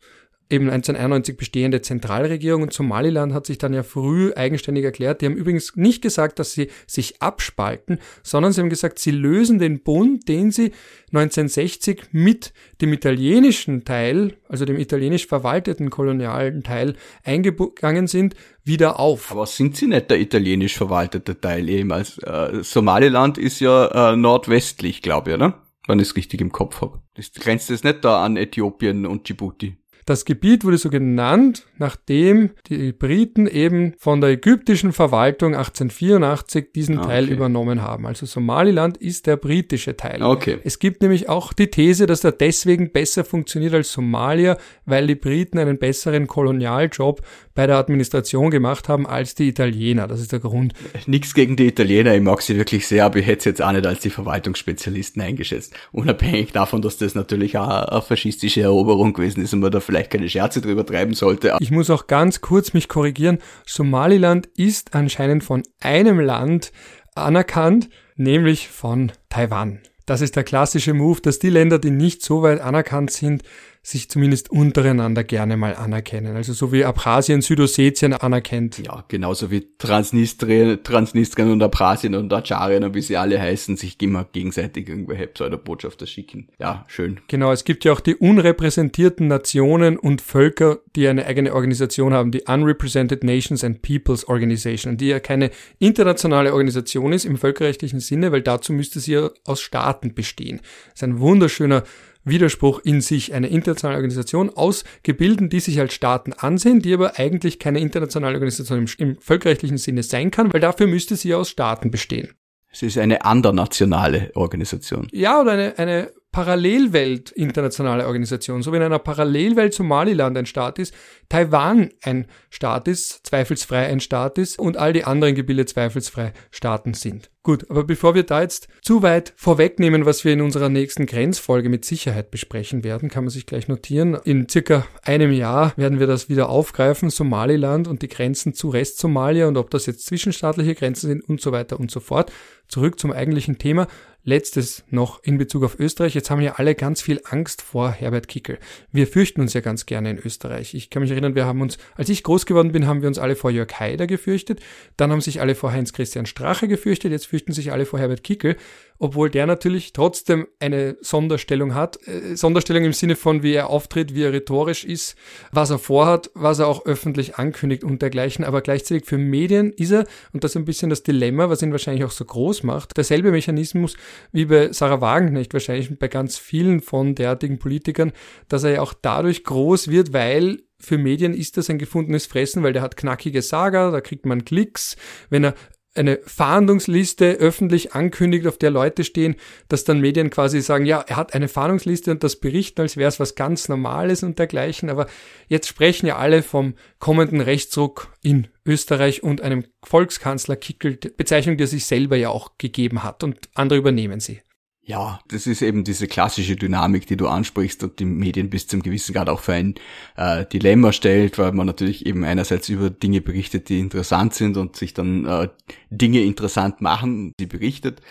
S1: eben 1991 bestehende Zentralregierung und Somaliland hat sich dann ja früh eigenständig erklärt. Die haben übrigens nicht gesagt, dass sie sich abspalten, sondern sie haben gesagt, sie lösen den Bund, den sie 1960 mit dem italienischen Teil, also dem italienisch verwalteten kolonialen Teil eingegangen sind, wieder auf.
S2: Aber sind sie nicht der italienisch verwaltete Teil eben? Als, äh, Somaliland ist ja äh, nordwestlich, glaube ich, oder? Wenn ich es richtig im Kopf habe. Das grenzt es nicht da an Äthiopien und Djibouti.
S1: Das Gebiet wurde so genannt, nachdem die Briten eben von der ägyptischen Verwaltung 1884 diesen okay. Teil übernommen haben. Also Somaliland ist der britische Teil.
S2: Okay.
S1: Es gibt nämlich auch die These, dass er deswegen besser funktioniert als Somalia, weil die Briten einen besseren Kolonialjob bei der Administration gemacht haben als die Italiener. Das ist der Grund.
S2: Nichts gegen die Italiener, ich mag sie wirklich sehr, aber ich hätte sie jetzt auch nicht als die Verwaltungsspezialisten eingeschätzt. Unabhängig davon, dass das natürlich auch eine faschistische Eroberung gewesen ist und man da vielleicht keine Scherze drüber treiben sollte.
S1: Ich muss auch ganz kurz mich korrigieren. Somaliland ist anscheinend von einem Land anerkannt, nämlich von Taiwan. Das ist der klassische Move, dass die Länder, die nicht so weit anerkannt sind, sich zumindest untereinander gerne mal anerkennen. Also so wie Abchasien Südossetien anerkennt.
S2: Ja, genauso wie Transnistrien, Transnistrien und Abchasien und Acharien und wie sie alle heißen, sich immer gegenseitig irgendwelche Pseudobotschafter schicken. Ja, schön.
S1: Genau, es gibt ja auch die unrepräsentierten Nationen und Völker, die eine eigene Organisation haben, die Unrepresented Nations and Peoples Organization, die ja keine internationale Organisation ist im völkerrechtlichen Sinne, weil dazu müsste sie ja aus Staaten bestehen. Das ist ein wunderschöner Widerspruch in sich. Eine internationale Organisation aus Gebilden, die sich als Staaten ansehen, die aber eigentlich keine internationale Organisation im, im völkerrechtlichen Sinne sein kann, weil dafür müsste sie aus Staaten bestehen.
S2: Es ist eine andernationale Organisation.
S1: Ja, oder eine, eine Parallelwelt internationale Organisation. So wie in einer Parallelwelt Somaliland ein Staat ist, Taiwan ein Staat ist, zweifelsfrei ein Staat ist und all die anderen Gebilde zweifelsfrei Staaten sind. Gut, aber bevor wir da jetzt zu weit vorwegnehmen, was wir in unserer nächsten Grenzfolge mit Sicherheit besprechen werden, kann man sich gleich notieren. In circa einem Jahr werden wir das wieder aufgreifen, Somaliland und die Grenzen zu Rest-Somalia und ob das jetzt zwischenstaatliche Grenzen sind und so weiter und so fort. Zurück zum eigentlichen Thema. Letztes noch in Bezug auf Österreich. Jetzt haben ja alle ganz viel Angst vor Herbert Kickel. Wir fürchten uns ja ganz gerne in Österreich. Ich kann mich erinnern, wir haben uns, als ich groß geworden bin, haben wir uns alle vor Jörg Haider gefürchtet. Dann haben sich alle vor Heinz-Christian Strache gefürchtet. Jetzt fürchten sich alle vor Herbert Kickel obwohl der natürlich trotzdem eine Sonderstellung hat. Äh, Sonderstellung im Sinne von, wie er auftritt, wie er rhetorisch ist, was er vorhat, was er auch öffentlich ankündigt und dergleichen. Aber gleichzeitig für Medien ist er, und das ist ein bisschen das Dilemma, was ihn wahrscheinlich auch so groß macht, derselbe Mechanismus wie bei Sarah Wagenknecht, wahrscheinlich bei ganz vielen von derartigen Politikern, dass er ja auch dadurch groß wird, weil für Medien ist das ein gefundenes Fressen, weil der hat knackige Saga, da kriegt man Klicks. Wenn er eine Fahndungsliste öffentlich ankündigt, auf der Leute stehen, dass dann Medien quasi sagen, ja, er hat eine Fahndungsliste und das berichten, als wäre es was ganz Normales und dergleichen. Aber jetzt sprechen ja alle vom kommenden Rechtsruck in Österreich und einem Volkskanzler Kickel, Bezeichnung, die er sich selber ja auch gegeben hat und andere übernehmen sie.
S2: Ja, das ist eben diese klassische Dynamik, die du ansprichst und die Medien bis zum gewissen Grad auch für ein äh, Dilemma stellt, weil man natürlich eben einerseits über Dinge berichtet, die interessant sind und sich dann äh, Dinge interessant machen, die berichtet.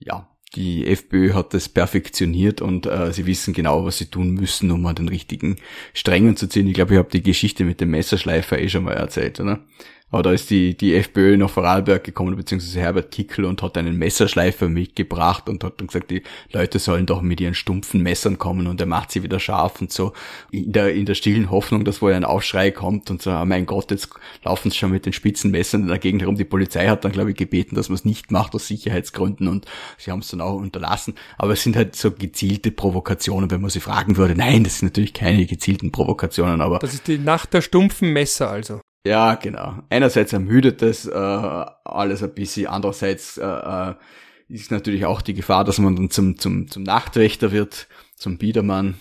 S2: Ja, die FPÖ hat das perfektioniert und äh, sie wissen genau, was sie tun müssen, um an den richtigen Strängen zu ziehen. Ich glaube, ich habe die Geschichte mit dem Messerschleifer eh schon mal erzählt, oder? Aber da ist die, die FPÖ nach Vorarlberg gekommen, beziehungsweise Herbert Kickel und hat einen Messerschleifer mitgebracht und hat dann gesagt, die Leute sollen doch mit ihren stumpfen Messern kommen und er macht sie wieder scharf und so. In der, in der stillen Hoffnung, dass wohl ein Aufschrei kommt und so, oh mein Gott, jetzt laufen sie schon mit den spitzen Messern Gegend herum. Die Polizei hat dann, glaube ich, gebeten, dass man es nicht macht aus Sicherheitsgründen und sie haben es dann auch unterlassen. Aber es sind halt so gezielte Provokationen, wenn man sie fragen würde. Nein, das sind natürlich keine gezielten Provokationen, aber.
S1: Das ist die Nacht der stumpfen Messer also.
S2: Ja, genau. Einerseits ermüdet das äh, alles ein bisschen, andererseits äh, äh, ist natürlich auch die Gefahr, dass man dann zum, zum, zum Nachtwächter wird, zum Biedermann.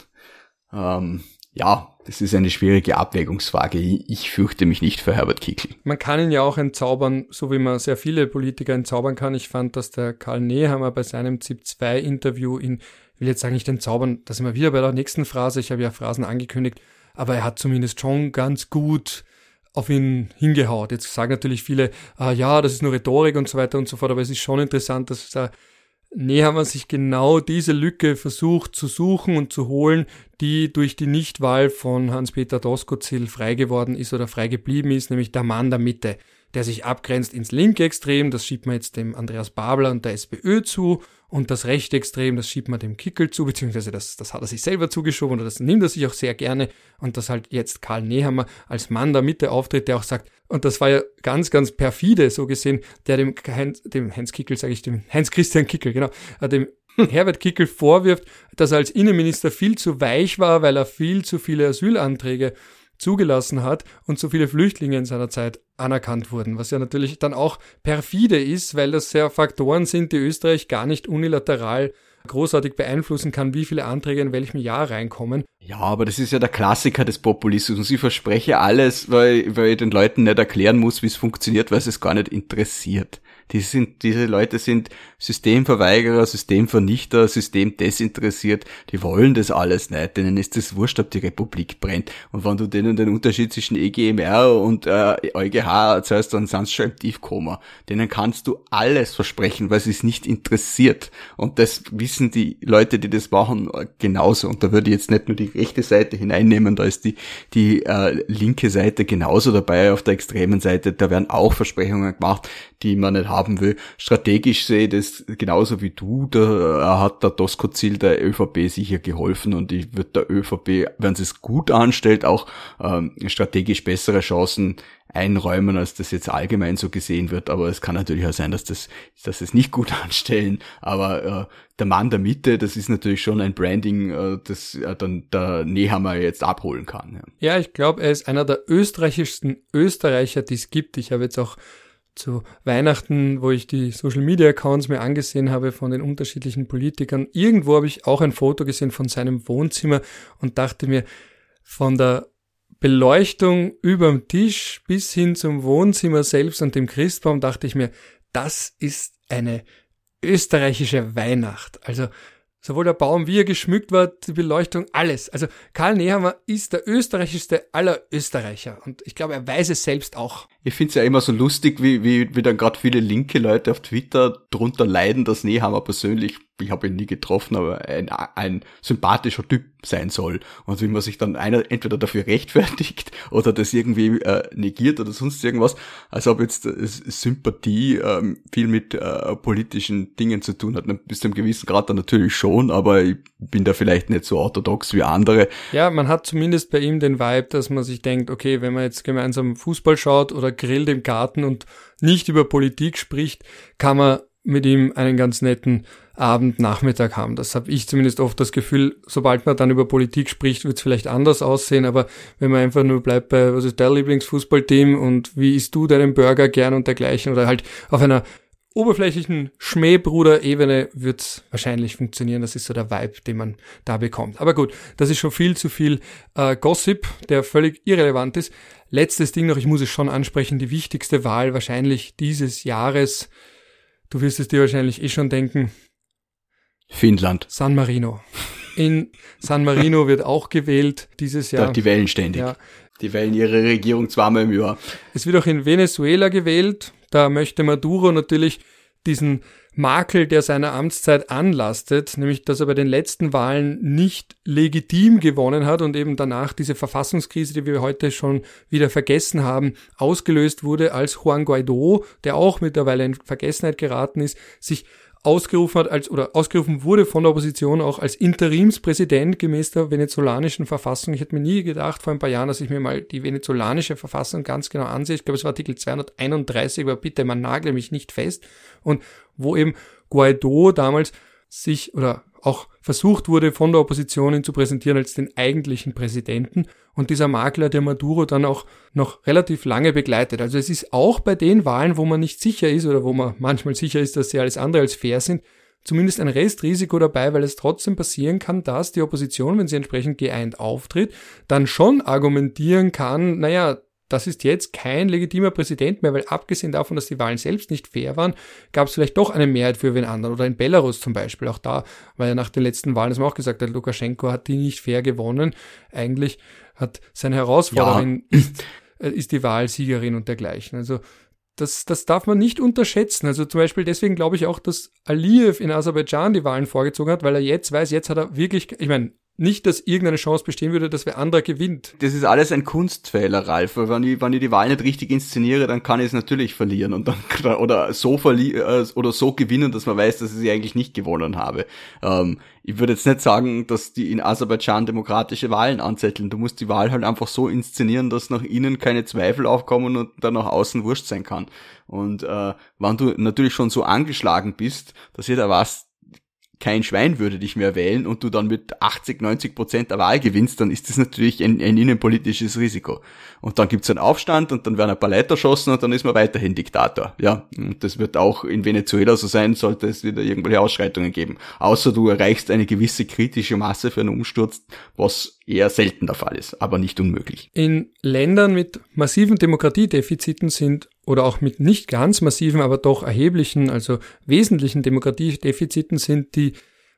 S2: Ähm, ja, das ist eine schwierige Abwägungsfrage. Ich fürchte mich nicht für Herbert Kickl.
S1: Man kann ihn ja auch entzaubern, so wie man sehr viele Politiker entzaubern kann. Ich fand, dass der Karl Nehammer bei seinem ZIP-2-Interview ihn, will jetzt sagen nicht entzaubern, da sind wir wieder bei der nächsten Phrase, ich habe ja Phrasen angekündigt, aber er hat zumindest schon ganz gut auf ihn hingehaut. Jetzt sagen natürlich viele, ah, ja, das ist nur Rhetorik und so weiter und so fort, aber es ist schon interessant, dass da Nehammer sich genau diese Lücke versucht zu suchen und zu holen, die durch die Nichtwahl von Hans-Peter Doskozil frei geworden ist oder frei geblieben ist, nämlich der Mann der Mitte, der sich abgrenzt ins linke Extrem, das schiebt man jetzt dem Andreas Babler und der SPÖ zu und das rechte Extrem, das schiebt man dem Kickel zu, beziehungsweise das, das hat er sich selber zugeschoben oder das nimmt er sich auch sehr gerne. Und das halt jetzt Karl Nehammer als Mann der Mitte auftritt, der auch sagt, und das war ja ganz, ganz perfide, so gesehen, der dem, Heinz, dem Heinz Kickel, sage ich, dem Heinz Christian Kickel, genau, äh, dem Herbert Kickel vorwirft, dass er als Innenminister viel zu weich war, weil er viel zu viele Asylanträge zugelassen hat und so viele Flüchtlinge in seiner Zeit anerkannt wurden, was ja natürlich dann auch perfide ist, weil das ja Faktoren sind, die Österreich gar nicht unilateral großartig beeinflussen kann, wie viele Anträge in welchem Jahr reinkommen.
S2: Ja, aber das ist ja der Klassiker des Populismus ich verspreche alles, weil, weil ich den Leuten nicht erklären muss, wie es funktioniert, weil es es gar nicht interessiert. Die sind, diese Leute sind Systemverweigerer, Systemvernichter, Systemdesinteressiert. Die wollen das alles nicht. Denen ist das wurscht, ob die Republik brennt. Und wenn du denen den Unterschied zwischen EGMR und äh, EuGH erzählst, dann sind sie schon im Tiefkoma. Denen kannst du alles versprechen, weil sie es nicht interessiert. Und das wissen die Leute, die das machen, genauso. Und da würde ich jetzt nicht nur die rechte Seite hineinnehmen, da ist die, die äh, linke Seite genauso dabei auf der extremen Seite. Da werden auch Versprechungen gemacht, die man nicht haben will. Strategisch sehe ich das genauso wie du, da hat der Doskozil der ÖVP sicher geholfen und ich würde der ÖVP, wenn sie es gut anstellt, auch ähm, strategisch bessere Chancen einräumen, als das jetzt allgemein so gesehen wird. Aber es kann natürlich auch sein, dass das, dass es nicht gut anstellen. Aber äh, der Mann der Mitte, das ist natürlich schon ein Branding, äh, das äh, dann der Nehammer jetzt abholen kann.
S1: Ja, ja ich glaube, er ist einer der österreichischsten Österreicher, die es gibt. Ich habe jetzt auch zu Weihnachten, wo ich die Social Media Accounts mir angesehen habe von den unterschiedlichen Politikern. Irgendwo habe ich auch ein Foto gesehen von seinem Wohnzimmer und dachte mir, von der Beleuchtung überm Tisch bis hin zum Wohnzimmer selbst und dem Christbaum dachte ich mir, das ist eine österreichische Weihnacht. Also sowohl der Baum, wie er geschmückt war, die Beleuchtung, alles. Also Karl Nehammer ist der österreichischste aller Österreicher und ich glaube, er weiß es selbst auch.
S2: Ich finde es ja immer so lustig, wie, wie, wie dann gerade viele linke Leute auf Twitter drunter leiden, dass Nehammer persönlich ich habe ihn nie getroffen, aber ein, ein sympathischer Typ sein soll. Und wie man sich dann einer entweder dafür rechtfertigt oder das irgendwie äh, negiert oder sonst irgendwas, als ob jetzt äh, Sympathie ähm, viel mit äh, politischen Dingen zu tun hat. Bis zu einem gewissen Grad dann natürlich schon, aber ich bin da vielleicht nicht so orthodox wie andere.
S1: Ja, man hat zumindest bei ihm den Vibe, dass man sich denkt, okay, wenn man jetzt gemeinsam Fußball schaut oder grillt im Garten und nicht über Politik spricht, kann man mit ihm einen ganz netten Abend, Nachmittag haben. Das habe ich zumindest oft das Gefühl, sobald man dann über Politik spricht, wird es vielleicht anders aussehen, aber wenn man einfach nur bleibt bei, was ist dein Lieblingsfußballteam und wie isst du deinen Burger gern und dergleichen oder halt auf einer oberflächlichen Schmähbruder-Ebene wird es wahrscheinlich funktionieren. Das ist so der Vibe, den man da bekommt. Aber gut, das ist schon viel zu viel äh, Gossip, der völlig irrelevant ist. Letztes Ding noch, ich muss es schon ansprechen, die wichtigste Wahl wahrscheinlich dieses Jahres. Du wirst es dir wahrscheinlich eh schon denken,
S2: Finnland.
S1: San Marino. In San Marino wird auch gewählt dieses Jahr.
S2: die wählen ständig. Ja. Die wählen ihre Regierung zweimal im Jahr.
S1: Es wird auch in Venezuela gewählt. Da möchte Maduro natürlich diesen Makel, der seiner Amtszeit anlastet, nämlich dass er bei den letzten Wahlen nicht legitim gewonnen hat und eben danach diese Verfassungskrise, die wir heute schon wieder vergessen haben, ausgelöst wurde, als Juan Guaido, der auch mittlerweile in Vergessenheit geraten ist, sich ausgerufen hat als oder ausgerufen wurde von der Opposition auch als Interimspräsident gemäß der venezolanischen Verfassung. Ich hätte mir nie gedacht vor ein paar Jahren, dass ich mir mal die venezolanische Verfassung ganz genau ansehe. Ich glaube, es war Artikel 231, aber bitte, man nagle mich nicht fest. Und wo eben Guaido damals sich oder auch versucht wurde, von der Opposition ihn zu präsentieren als den eigentlichen Präsidenten und dieser Makler, der Maduro dann auch noch relativ lange begleitet. Also es ist auch bei den Wahlen, wo man nicht sicher ist oder wo man manchmal sicher ist, dass sie alles andere als fair sind, zumindest ein Restrisiko dabei, weil es trotzdem passieren kann, dass die Opposition, wenn sie entsprechend geeint auftritt, dann schon argumentieren kann, naja, das ist jetzt kein legitimer Präsident mehr, weil abgesehen davon, dass die Wahlen selbst nicht fair waren, gab es vielleicht doch eine Mehrheit für wen anderen. Oder in Belarus zum Beispiel. Auch da war ja nach den letzten Wahlen, das man auch gesagt hat, Lukaschenko hat die nicht fair gewonnen. Eigentlich hat seine Herausforderin ja. ist, äh, ist die Wahlsiegerin und dergleichen. Also das, das darf man nicht unterschätzen. Also zum Beispiel deswegen glaube ich auch, dass Aliyev in Aserbaidschan die Wahlen vorgezogen hat, weil er jetzt weiß, jetzt hat er wirklich, ich meine, nicht, dass irgendeine Chance bestehen würde, dass wer anderer gewinnt.
S2: Das ist alles ein Kunstfehler, Ralf. Wenn ich, wenn ich die Wahl nicht richtig inszeniere, dann kann ich es natürlich verlieren und dann oder so verli äh, oder so gewinnen, dass man weiß, dass ich sie eigentlich nicht gewonnen habe. Ähm, ich würde jetzt nicht sagen, dass die in Aserbaidschan demokratische Wahlen anzetteln. Du musst die Wahl halt einfach so inszenieren, dass nach innen keine Zweifel aufkommen und dann nach außen wurscht sein kann. Und äh, wenn du natürlich schon so angeschlagen bist, dass jeder weiß, kein Schwein würde dich mehr wählen und du dann mit 80, 90 Prozent der Wahl gewinnst, dann ist das natürlich ein, ein innenpolitisches Risiko. Und dann gibt's einen Aufstand und dann werden ein paar Leute erschossen und dann ist man weiterhin Diktator. Ja, und das wird auch in Venezuela so sein, sollte es wieder irgendwelche Ausschreitungen geben. Außer du erreichst eine gewisse kritische Masse für einen Umsturz, was eher selten der Fall ist, aber nicht unmöglich.
S1: In Ländern mit massiven Demokratiedefiziten sind oder auch mit nicht ganz massiven, aber doch erheblichen, also wesentlichen Demokratiedefiziten sind die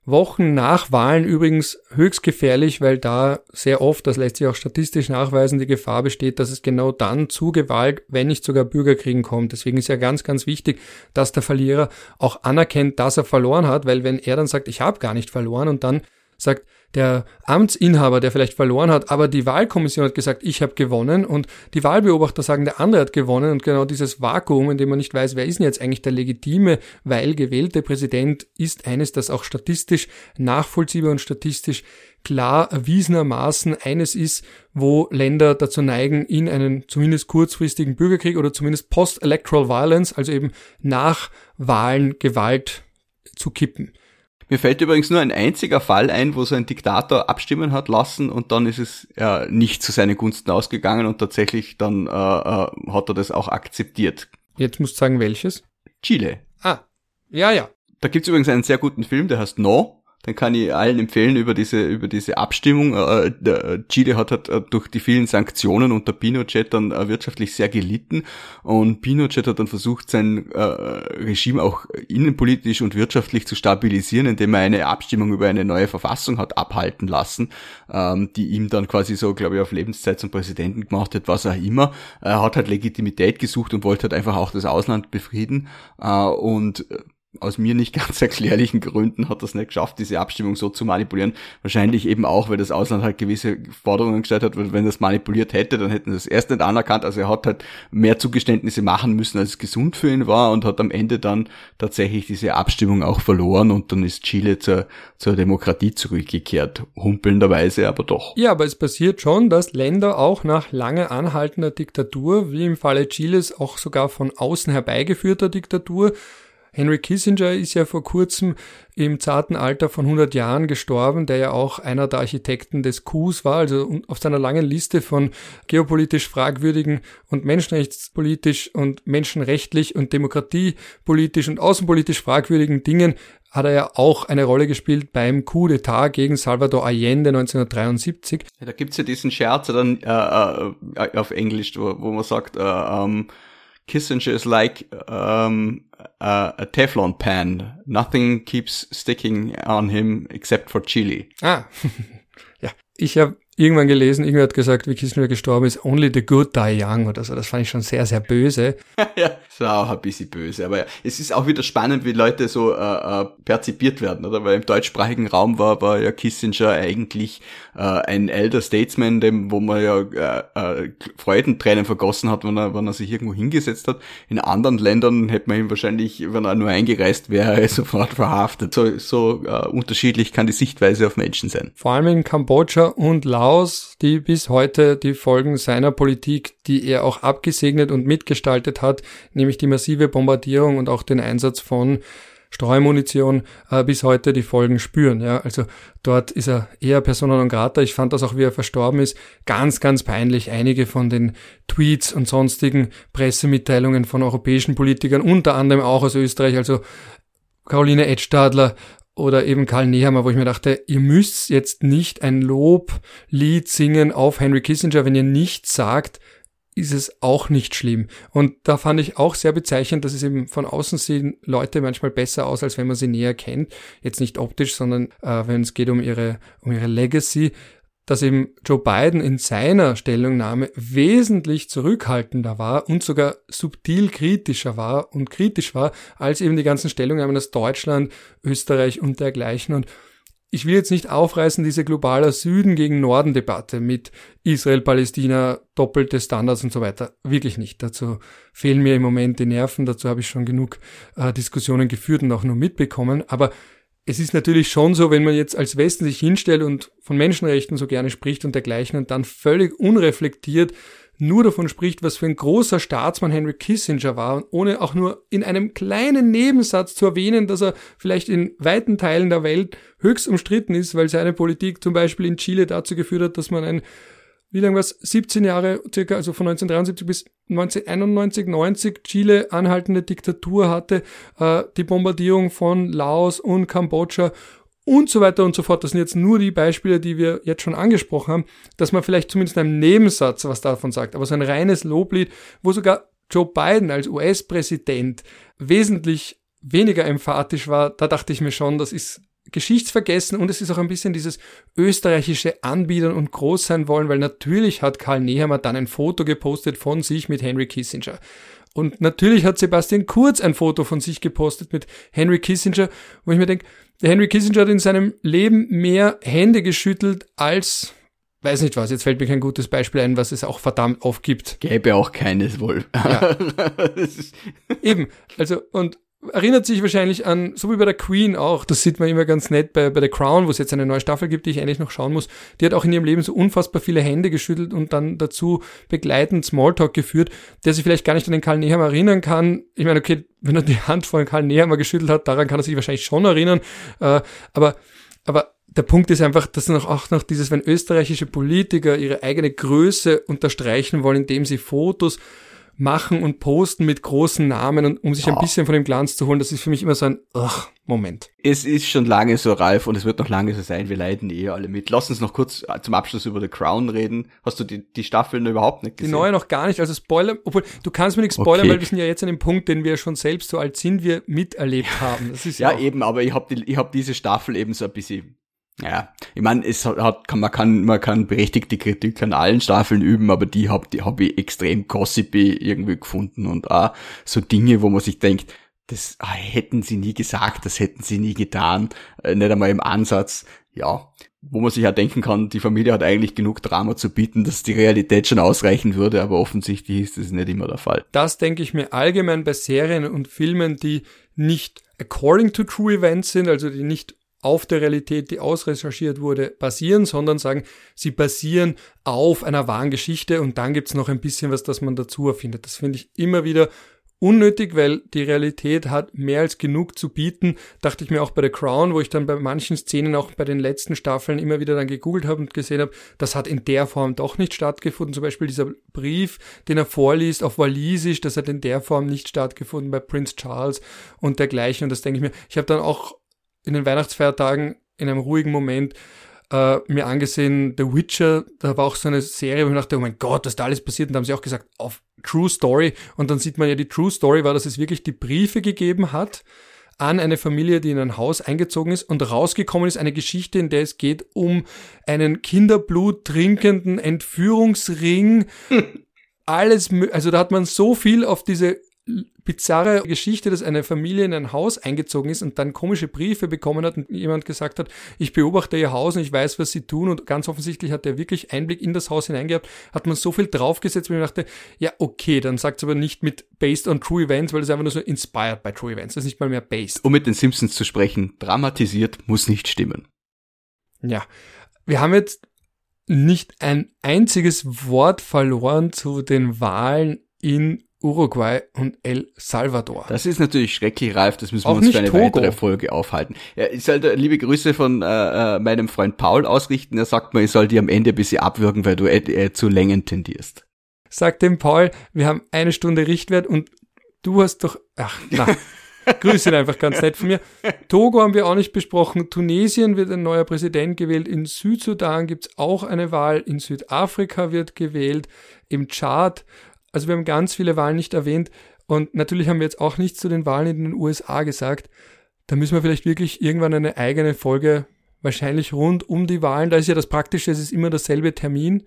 S1: Wochen nach Wahlen übrigens höchst gefährlich, weil da sehr oft, das lässt sich auch statistisch nachweisen, die Gefahr besteht, dass es genau dann zu Gewalt, wenn nicht sogar Bürgerkriegen kommt. Deswegen ist ja ganz, ganz wichtig, dass der Verlierer auch anerkennt, dass er verloren hat, weil wenn er dann sagt, ich habe gar nicht verloren und dann sagt, der Amtsinhaber, der vielleicht verloren hat, aber die Wahlkommission hat gesagt, ich habe gewonnen und die Wahlbeobachter sagen, der andere hat gewonnen und genau dieses Vakuum, in dem man nicht weiß, wer ist denn jetzt eigentlich der legitime, weil gewählte Präsident, ist eines, das auch statistisch nachvollziehbar und statistisch klar erwiesenermaßen eines ist, wo Länder dazu neigen, in einen zumindest kurzfristigen Bürgerkrieg oder zumindest Post-Electoral Violence, also eben nach Wahlen Gewalt zu kippen.
S2: Mir fällt übrigens nur ein einziger Fall ein, wo so ein Diktator abstimmen hat lassen und dann ist es äh, nicht zu seinen Gunsten ausgegangen und tatsächlich dann äh, äh, hat er das auch akzeptiert.
S1: Jetzt musst du sagen, welches?
S2: Chile.
S1: Ah, ja, ja.
S2: Da gibt's übrigens einen sehr guten Film, der heißt No dann kann ich allen empfehlen über diese über diese Abstimmung. Äh, der Chile hat, äh, durch die vielen Sanktionen unter Pinochet dann äh, wirtschaftlich sehr gelitten und Pinochet hat dann versucht, sein äh, Regime auch innenpolitisch und wirtschaftlich zu stabilisieren, indem er eine Abstimmung über eine neue Verfassung hat abhalten lassen, ähm, die ihm dann quasi so, glaube ich, auf Lebenszeit zum Präsidenten gemacht hat, was auch immer. Er hat halt Legitimität gesucht und wollte halt einfach auch das Ausland befrieden äh, und aus mir nicht ganz erklärlichen Gründen hat das nicht geschafft, diese Abstimmung so zu manipulieren. Wahrscheinlich eben auch, weil das Ausland halt gewisse Forderungen gestellt hat, weil wenn das manipuliert hätte, dann hätten sie es erst nicht anerkannt. Also er hat halt mehr Zugeständnisse machen müssen, als gesund für ihn war und hat am Ende dann tatsächlich diese Abstimmung auch verloren und dann ist Chile zur, zur Demokratie zurückgekehrt. Humpelnderweise aber doch.
S1: Ja, aber es passiert schon, dass Länder auch nach lange anhaltender Diktatur, wie im Falle Chiles auch sogar von außen herbeigeführter Diktatur, Henry Kissinger ist ja vor kurzem im zarten Alter von 100 Jahren gestorben, der ja auch einer der Architekten des Coups war, also auf seiner langen Liste von geopolitisch fragwürdigen und menschenrechtspolitisch und menschenrechtlich und demokratiepolitisch und außenpolitisch fragwürdigen Dingen hat er ja auch eine Rolle gespielt beim Coup d'etat gegen Salvador Allende 1973.
S2: Ja, da gibt's ja diesen Scherz dann äh, äh, auf Englisch, wo, wo man sagt, äh, um, ähm, Kissinger is like um, a Teflon pan. Nothing keeps sticking on him except for chili.
S1: Ah, ja. Ich habe irgendwann gelesen, irgendwer hat gesagt, wie Kissinger gestorben ist, only the good die young oder so. Das fand ich schon sehr, sehr böse.
S2: ja, das war auch ein bisschen böse. Aber ja, es ist auch wieder spannend, wie Leute so äh, äh, perzipiert werden, oder? Weil im deutschsprachigen Raum war, war ja Kissinger eigentlich äh, ein Elder Statesman, dem, wo man ja äh, äh, Freudentränen vergossen hat, wenn er, wenn er sich irgendwo hingesetzt hat. In anderen Ländern hätte man ihn wahrscheinlich, wenn er nur eingereist wäre, sofort verhaftet. So, so äh, unterschiedlich kann die Sichtweise auf Menschen sein.
S1: Vor allem in Kambodscha und Laos Laos, die bis heute die Folgen seiner Politik, die er auch abgesegnet und mitgestaltet hat, nämlich die massive Bombardierung und auch den Einsatz von Streumunition äh, bis heute die Folgen spüren. Ja, also dort ist er eher persona non grata. Ich fand das auch, wie er verstorben ist, ganz, ganz peinlich. Einige von den Tweets und sonstigen Pressemitteilungen von europäischen Politikern, unter anderem auch aus Österreich, also Caroline Edstadler oder eben Karl Nehammer, wo ich mir dachte, ihr müsst jetzt nicht ein Loblied singen auf Henry Kissinger, wenn ihr nichts sagt, ist es auch nicht schlimm. Und da fand ich auch sehr bezeichnend, dass es eben von außen sehen Leute manchmal besser aus, als wenn man sie näher kennt. Jetzt nicht optisch, sondern äh, wenn es geht um ihre, um ihre Legacy dass eben Joe Biden in seiner Stellungnahme wesentlich zurückhaltender war und sogar subtil kritischer war und kritisch war, als eben die ganzen Stellungnahmen aus Deutschland, Österreich und dergleichen. Und ich will jetzt nicht aufreißen, diese globaler Süden gegen Norden Debatte mit Israel, Palästina, doppelte Standards und so weiter. Wirklich nicht. Dazu fehlen mir im Moment die Nerven. Dazu habe ich schon genug äh, Diskussionen geführt und auch nur mitbekommen. Aber es ist natürlich schon so, wenn man jetzt als Westen sich hinstellt und von Menschenrechten so gerne spricht und dergleichen und dann völlig unreflektiert nur davon spricht, was für ein großer Staatsmann Henry Kissinger war, und ohne auch nur in einem kleinen Nebensatz zu erwähnen, dass er vielleicht in weiten Teilen der Welt höchst umstritten ist, weil seine Politik zum Beispiel in Chile dazu geführt hat, dass man ein wie lange was 17 Jahre circa, also von 1973 bis 1991, 90 Chile anhaltende Diktatur hatte, äh, die Bombardierung von Laos und Kambodscha und so weiter und so fort. Das sind jetzt nur die Beispiele, die wir jetzt schon angesprochen haben, dass man vielleicht zumindest in einem Nebensatz was davon sagt. Aber so ein reines Loblied, wo sogar Joe Biden als US-Präsident wesentlich weniger emphatisch war, da dachte ich mir schon, das ist geschichtsvergessen und es ist auch ein bisschen dieses österreichische Anbietern und groß sein wollen, weil natürlich hat Karl Nehammer dann ein Foto gepostet von sich mit Henry Kissinger. Und natürlich hat Sebastian Kurz ein Foto von sich gepostet mit Henry Kissinger, wo ich mir denke, der Henry Kissinger hat in seinem Leben mehr Hände geschüttelt als weiß nicht was, jetzt fällt mir kein gutes Beispiel ein, was es auch verdammt oft gibt.
S2: Gäbe auch keines wohl. Ja.
S1: Eben, also und erinnert sich wahrscheinlich an, so wie bei der Queen auch, das sieht man immer ganz nett bei, bei The Crown, wo es jetzt eine neue Staffel gibt, die ich eigentlich noch schauen muss, die hat auch in ihrem Leben so unfassbar viele Hände geschüttelt und dann dazu begleitend Smalltalk geführt, der sich vielleicht gar nicht an den Karl Nehammer erinnern kann. Ich meine, okay, wenn er die Hand von Karl Nehammer geschüttelt hat, daran kann er sich wahrscheinlich schon erinnern, äh, aber, aber der Punkt ist einfach, dass noch, auch noch dieses, wenn österreichische Politiker ihre eigene Größe unterstreichen wollen, indem sie Fotos machen und posten mit großen Namen, und, um sich ein bisschen von dem Glanz zu holen. Das ist für mich immer so ein ugh, Moment.
S2: Es ist schon lange so, Ralf, und es wird noch lange so sein. Wir leiden eh alle mit. Lass uns noch kurz zum Abschluss über The Crown reden. Hast du die, die Staffeln überhaupt nicht gesehen?
S1: Die neue noch gar nicht. Also Spoiler, obwohl du kannst mir nicht spoilern, okay. weil wir sind ja jetzt an dem Punkt, den wir schon selbst so alt sind, wir miterlebt haben. Das ist
S2: ja, ja eben, aber ich habe die, hab diese Staffel eben so ein bisschen ja, ich meine, es hat, kann, man kann, man kann berechtigte Kritik an allen Staffeln üben, aber die hab, die hab ich extrem gossipy irgendwie gefunden und auch so Dinge, wo man sich denkt, das ah, hätten sie nie gesagt, das hätten sie nie getan, äh, nicht einmal im Ansatz, ja, wo man sich ja denken kann, die Familie hat eigentlich genug Drama zu bieten, dass die Realität schon ausreichen würde, aber offensichtlich ist das nicht immer der Fall.
S1: Das denke ich mir allgemein bei Serien und Filmen, die nicht according to true events sind, also die nicht auf der Realität, die ausrecherchiert wurde, basieren, sondern sagen, sie basieren auf einer wahren Geschichte und dann gibt's noch ein bisschen was, das man dazu erfindet. Das finde ich immer wieder unnötig, weil die Realität hat mehr als genug zu bieten. Dachte ich mir auch bei The Crown, wo ich dann bei manchen Szenen auch bei den letzten Staffeln immer wieder dann gegoogelt habe und gesehen habe, das hat in der Form doch nicht stattgefunden. Zum Beispiel dieser Brief, den er vorliest auf Walisisch, das hat in der Form nicht stattgefunden bei Prince Charles und dergleichen. Und das denke ich mir. Ich habe dann auch in den Weihnachtsfeiertagen in einem ruhigen Moment äh, mir angesehen, The Witcher, da war auch so eine Serie, wo ich dachte, oh mein Gott, was da alles passiert. Und da haben sie auch gesagt, auf True Story. Und dann sieht man ja, die True Story war, dass es wirklich die Briefe gegeben hat an eine Familie, die in ein Haus eingezogen ist und rausgekommen ist eine Geschichte, in der es geht um einen Kinderblut trinkenden Entführungsring. Alles, also da hat man so viel auf diese bizarre Geschichte, dass eine Familie in ein Haus eingezogen ist und dann komische Briefe bekommen hat und jemand gesagt hat, ich beobachte ihr Haus und ich weiß, was sie tun und ganz offensichtlich hat er wirklich Einblick in das Haus hineingehabt, hat man so viel draufgesetzt, weil ich dachte, ja, okay, dann sagt es aber nicht mit based on true events, weil es einfach nur so inspired by true events, das ist nicht mal mehr based.
S2: Um mit den Simpsons zu sprechen, dramatisiert muss nicht stimmen.
S1: Ja, wir haben jetzt nicht ein einziges Wort verloren zu den Wahlen in Uruguay und El Salvador.
S2: Das ist natürlich schrecklich, Ralf. Das müssen wir Auch uns für eine Togo. weitere Folge aufhalten. Ja, ich sollte liebe Grüße von äh, äh, meinem Freund Paul ausrichten. Er sagt mir, ich soll dir am Ende ein bisschen abwürgen, weil du äh, äh, zu Längen tendierst.
S1: Sagt dem Paul, wir haben eine Stunde Richtwert und du hast doch, ach, na. Grüße ihn einfach ganz nett von mir. Togo haben wir auch nicht besprochen. Tunesien wird ein neuer Präsident gewählt. In Südsudan gibt's auch eine Wahl. In Südafrika wird gewählt. Im Chad also wir haben ganz viele Wahlen nicht erwähnt und natürlich haben wir jetzt auch nichts zu den Wahlen in den USA gesagt. Da müssen wir vielleicht wirklich irgendwann eine eigene Folge, wahrscheinlich rund um die Wahlen. Da ist ja das Praktische, es ist immer derselbe Termin.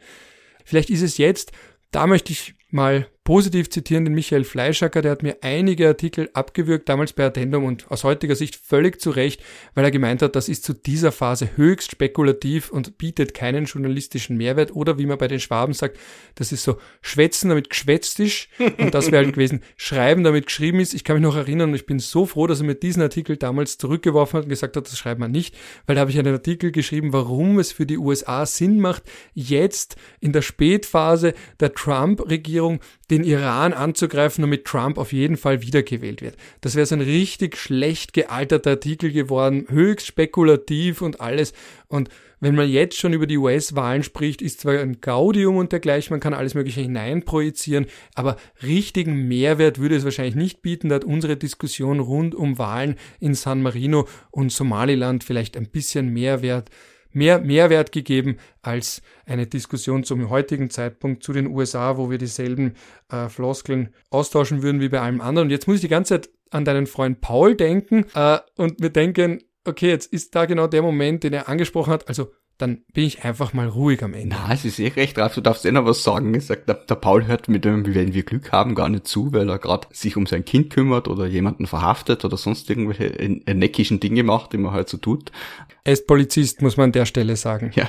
S1: Vielleicht ist es jetzt, da möchte ich mal positiv zitieren den Michael Fleischacker, der hat mir einige Artikel abgewürgt, damals bei Addendum und aus heutiger Sicht völlig zu Recht, weil er gemeint hat, das ist zu dieser Phase höchst spekulativ und bietet keinen journalistischen Mehrwert oder wie man bei den Schwaben sagt, das ist so schwätzen, damit geschwätzt ist und das wäre halt gewesen, schreiben, damit geschrieben ist. Ich kann mich noch erinnern und ich bin so froh, dass er mir diesen Artikel damals zurückgeworfen hat und gesagt hat, das schreibt man nicht, weil da habe ich einen Artikel geschrieben, warum es für die USA Sinn macht, jetzt in der Spätphase der Trump-Regierung den Iran anzugreifen, damit Trump auf jeden Fall wiedergewählt wird. Das wäre so ein richtig schlecht gealterter Artikel geworden, höchst spekulativ und alles. Und wenn man jetzt schon über die US-Wahlen spricht, ist zwar ein Gaudium und dergleichen, man kann alles Mögliche hineinprojizieren, aber richtigen Mehrwert würde es wahrscheinlich nicht bieten. Da hat unsere Diskussion rund um Wahlen in San Marino und Somaliland vielleicht ein bisschen Mehrwert mehr Mehrwert gegeben als eine Diskussion zum heutigen Zeitpunkt zu den USA, wo wir dieselben äh, Floskeln austauschen würden wie bei allem anderen. Und jetzt muss ich die ganze Zeit an deinen Freund Paul denken äh, und wir denken, okay, jetzt ist da genau der Moment, den er angesprochen hat. Also dann bin ich einfach mal ruhig am Ende.
S2: Na, es ist eh recht drauf, du darfst eh noch was sagen. Ich sag, der, der Paul hört mit dem, wenn wir Glück haben, gar nicht zu, weil er gerade sich um sein Kind kümmert oder jemanden verhaftet oder sonst irgendwelche neckischen Dinge macht, die man halt so tut.
S1: Er ist Polizist, muss man an der Stelle sagen.
S2: Ja,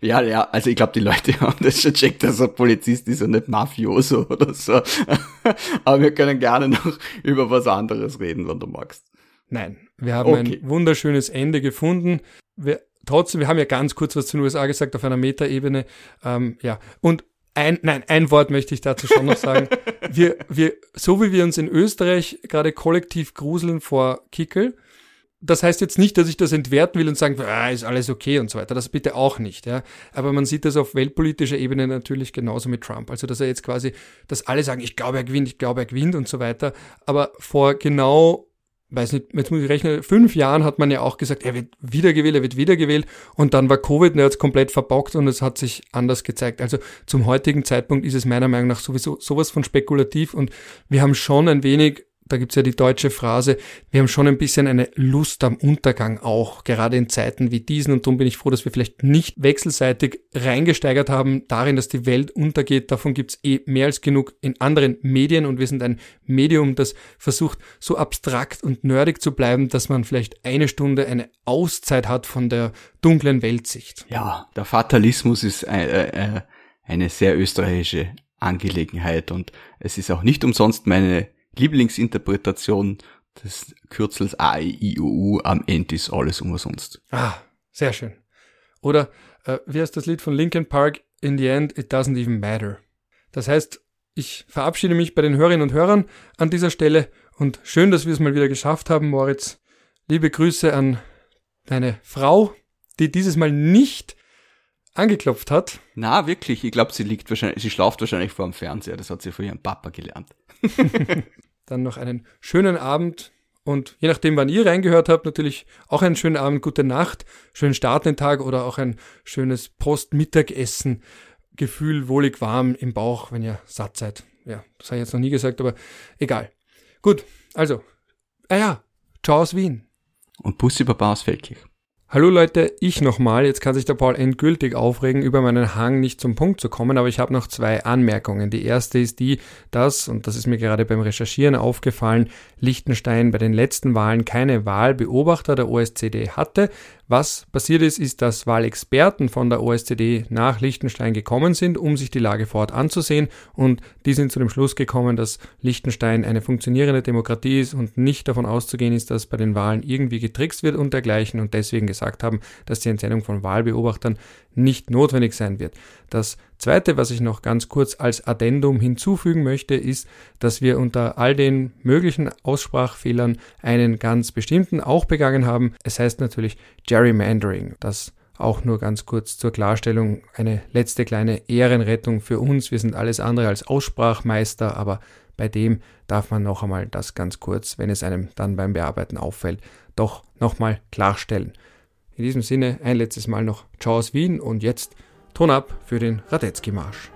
S2: ja, ja also ich glaube, die Leute haben das schon checkt, dass er Polizist ist und nicht Mafioso oder so. Aber wir können gerne noch über was anderes reden, wenn du magst.
S1: Nein, wir haben okay. ein wunderschönes Ende gefunden. Wir trotzdem, wir haben ja ganz kurz was zu den USA gesagt auf einer Metaebene. Ähm, ja, und ein, nein, ein Wort möchte ich dazu schon noch sagen. wir, wir, so wie wir uns in Österreich gerade kollektiv gruseln vor Kickel, das heißt jetzt nicht, dass ich das entwerten will und sagen, ah, ist alles okay und so weiter. Das bitte auch nicht, ja. Aber man sieht das auf weltpolitischer Ebene natürlich genauso mit Trump. Also, dass er jetzt quasi, dass alle sagen, ich glaube, er gewinnt, ich glaube, er gewinnt und so weiter. Aber vor genau weiß nicht, jetzt muss ich rechnen, fünf Jahren hat man ja auch gesagt, er wird wiedergewählt, er wird wiedergewählt und dann war Covid und er hat es komplett verbockt und es hat sich anders gezeigt. Also zum heutigen Zeitpunkt ist es meiner Meinung nach sowieso sowas von spekulativ und wir haben schon ein wenig da gibt's ja die deutsche Phrase, wir haben schon ein bisschen eine Lust am Untergang auch, gerade in Zeiten wie diesen. Und darum bin ich froh, dass wir vielleicht nicht wechselseitig reingesteigert haben darin, dass die Welt untergeht. Davon gibt's eh mehr als genug in anderen Medien und wir sind ein Medium, das versucht, so abstrakt und nerdig zu bleiben, dass man vielleicht eine Stunde eine Auszeit hat von der dunklen Weltsicht.
S2: Ja, der Fatalismus ist äh, äh, eine sehr österreichische Angelegenheit und es ist auch nicht umsonst meine Lieblingsinterpretation des Kürzels AIIUU am Ende ist alles umsonst.
S1: Ah, sehr schön. Oder äh, wie heißt das Lied von Linkin Park? In the end, it doesn't even matter. Das heißt, ich verabschiede mich bei den Hörerinnen und Hörern an dieser Stelle und schön, dass wir es mal wieder geschafft haben, Moritz. Liebe Grüße an deine Frau, die dieses Mal nicht angeklopft hat.
S2: Na, wirklich. Ich glaube, sie liegt wahrscheinlich, sie schlaft wahrscheinlich vor dem Fernseher. Das hat sie von ihrem Papa gelernt.
S1: dann noch einen schönen Abend und je nachdem, wann ihr reingehört habt, natürlich auch einen schönen Abend, gute Nacht, schönen Start in den Tag oder auch ein schönes Post-Mittagessen. Gefühl wohlig warm im Bauch, wenn ihr satt seid. Ja, das habe ich jetzt noch nie gesagt, aber egal. Gut, also, ah ja, ciao aus Wien.
S2: Und Bussi Baba aus Feldkirch.
S1: Hallo Leute, ich nochmal. Jetzt kann sich der Paul endgültig aufregen, über meinen Hang nicht zum Punkt zu kommen, aber ich habe noch zwei Anmerkungen. Die erste ist die, dass, und das ist mir gerade beim Recherchieren aufgefallen, Liechtenstein bei den letzten Wahlen keine Wahlbeobachter der OSCD hatte. Was passiert ist, ist, dass Wahlexperten von der OSCD nach Liechtenstein gekommen sind, um sich die Lage vor Ort anzusehen. Und die sind zu dem Schluss gekommen, dass Liechtenstein eine funktionierende Demokratie ist und nicht davon auszugehen ist, dass bei den Wahlen irgendwie getrickst wird und dergleichen und deswegen gesagt haben, dass die Entsendung von Wahlbeobachtern nicht notwendig sein wird. Das Zweite, was ich noch ganz kurz als Addendum hinzufügen möchte, ist, dass wir unter all den möglichen Aussprachfehlern einen ganz bestimmten auch begangen haben. Es heißt natürlich Gerrymandering. Das auch nur ganz kurz zur Klarstellung eine letzte kleine Ehrenrettung für uns. Wir sind alles andere als Aussprachmeister, aber bei dem darf man noch einmal das ganz kurz, wenn es einem dann beim Bearbeiten auffällt, doch nochmal klarstellen. In diesem Sinne ein letztes Mal noch Ciao aus Wien und jetzt Ton ab für den Radetzky-Marsch.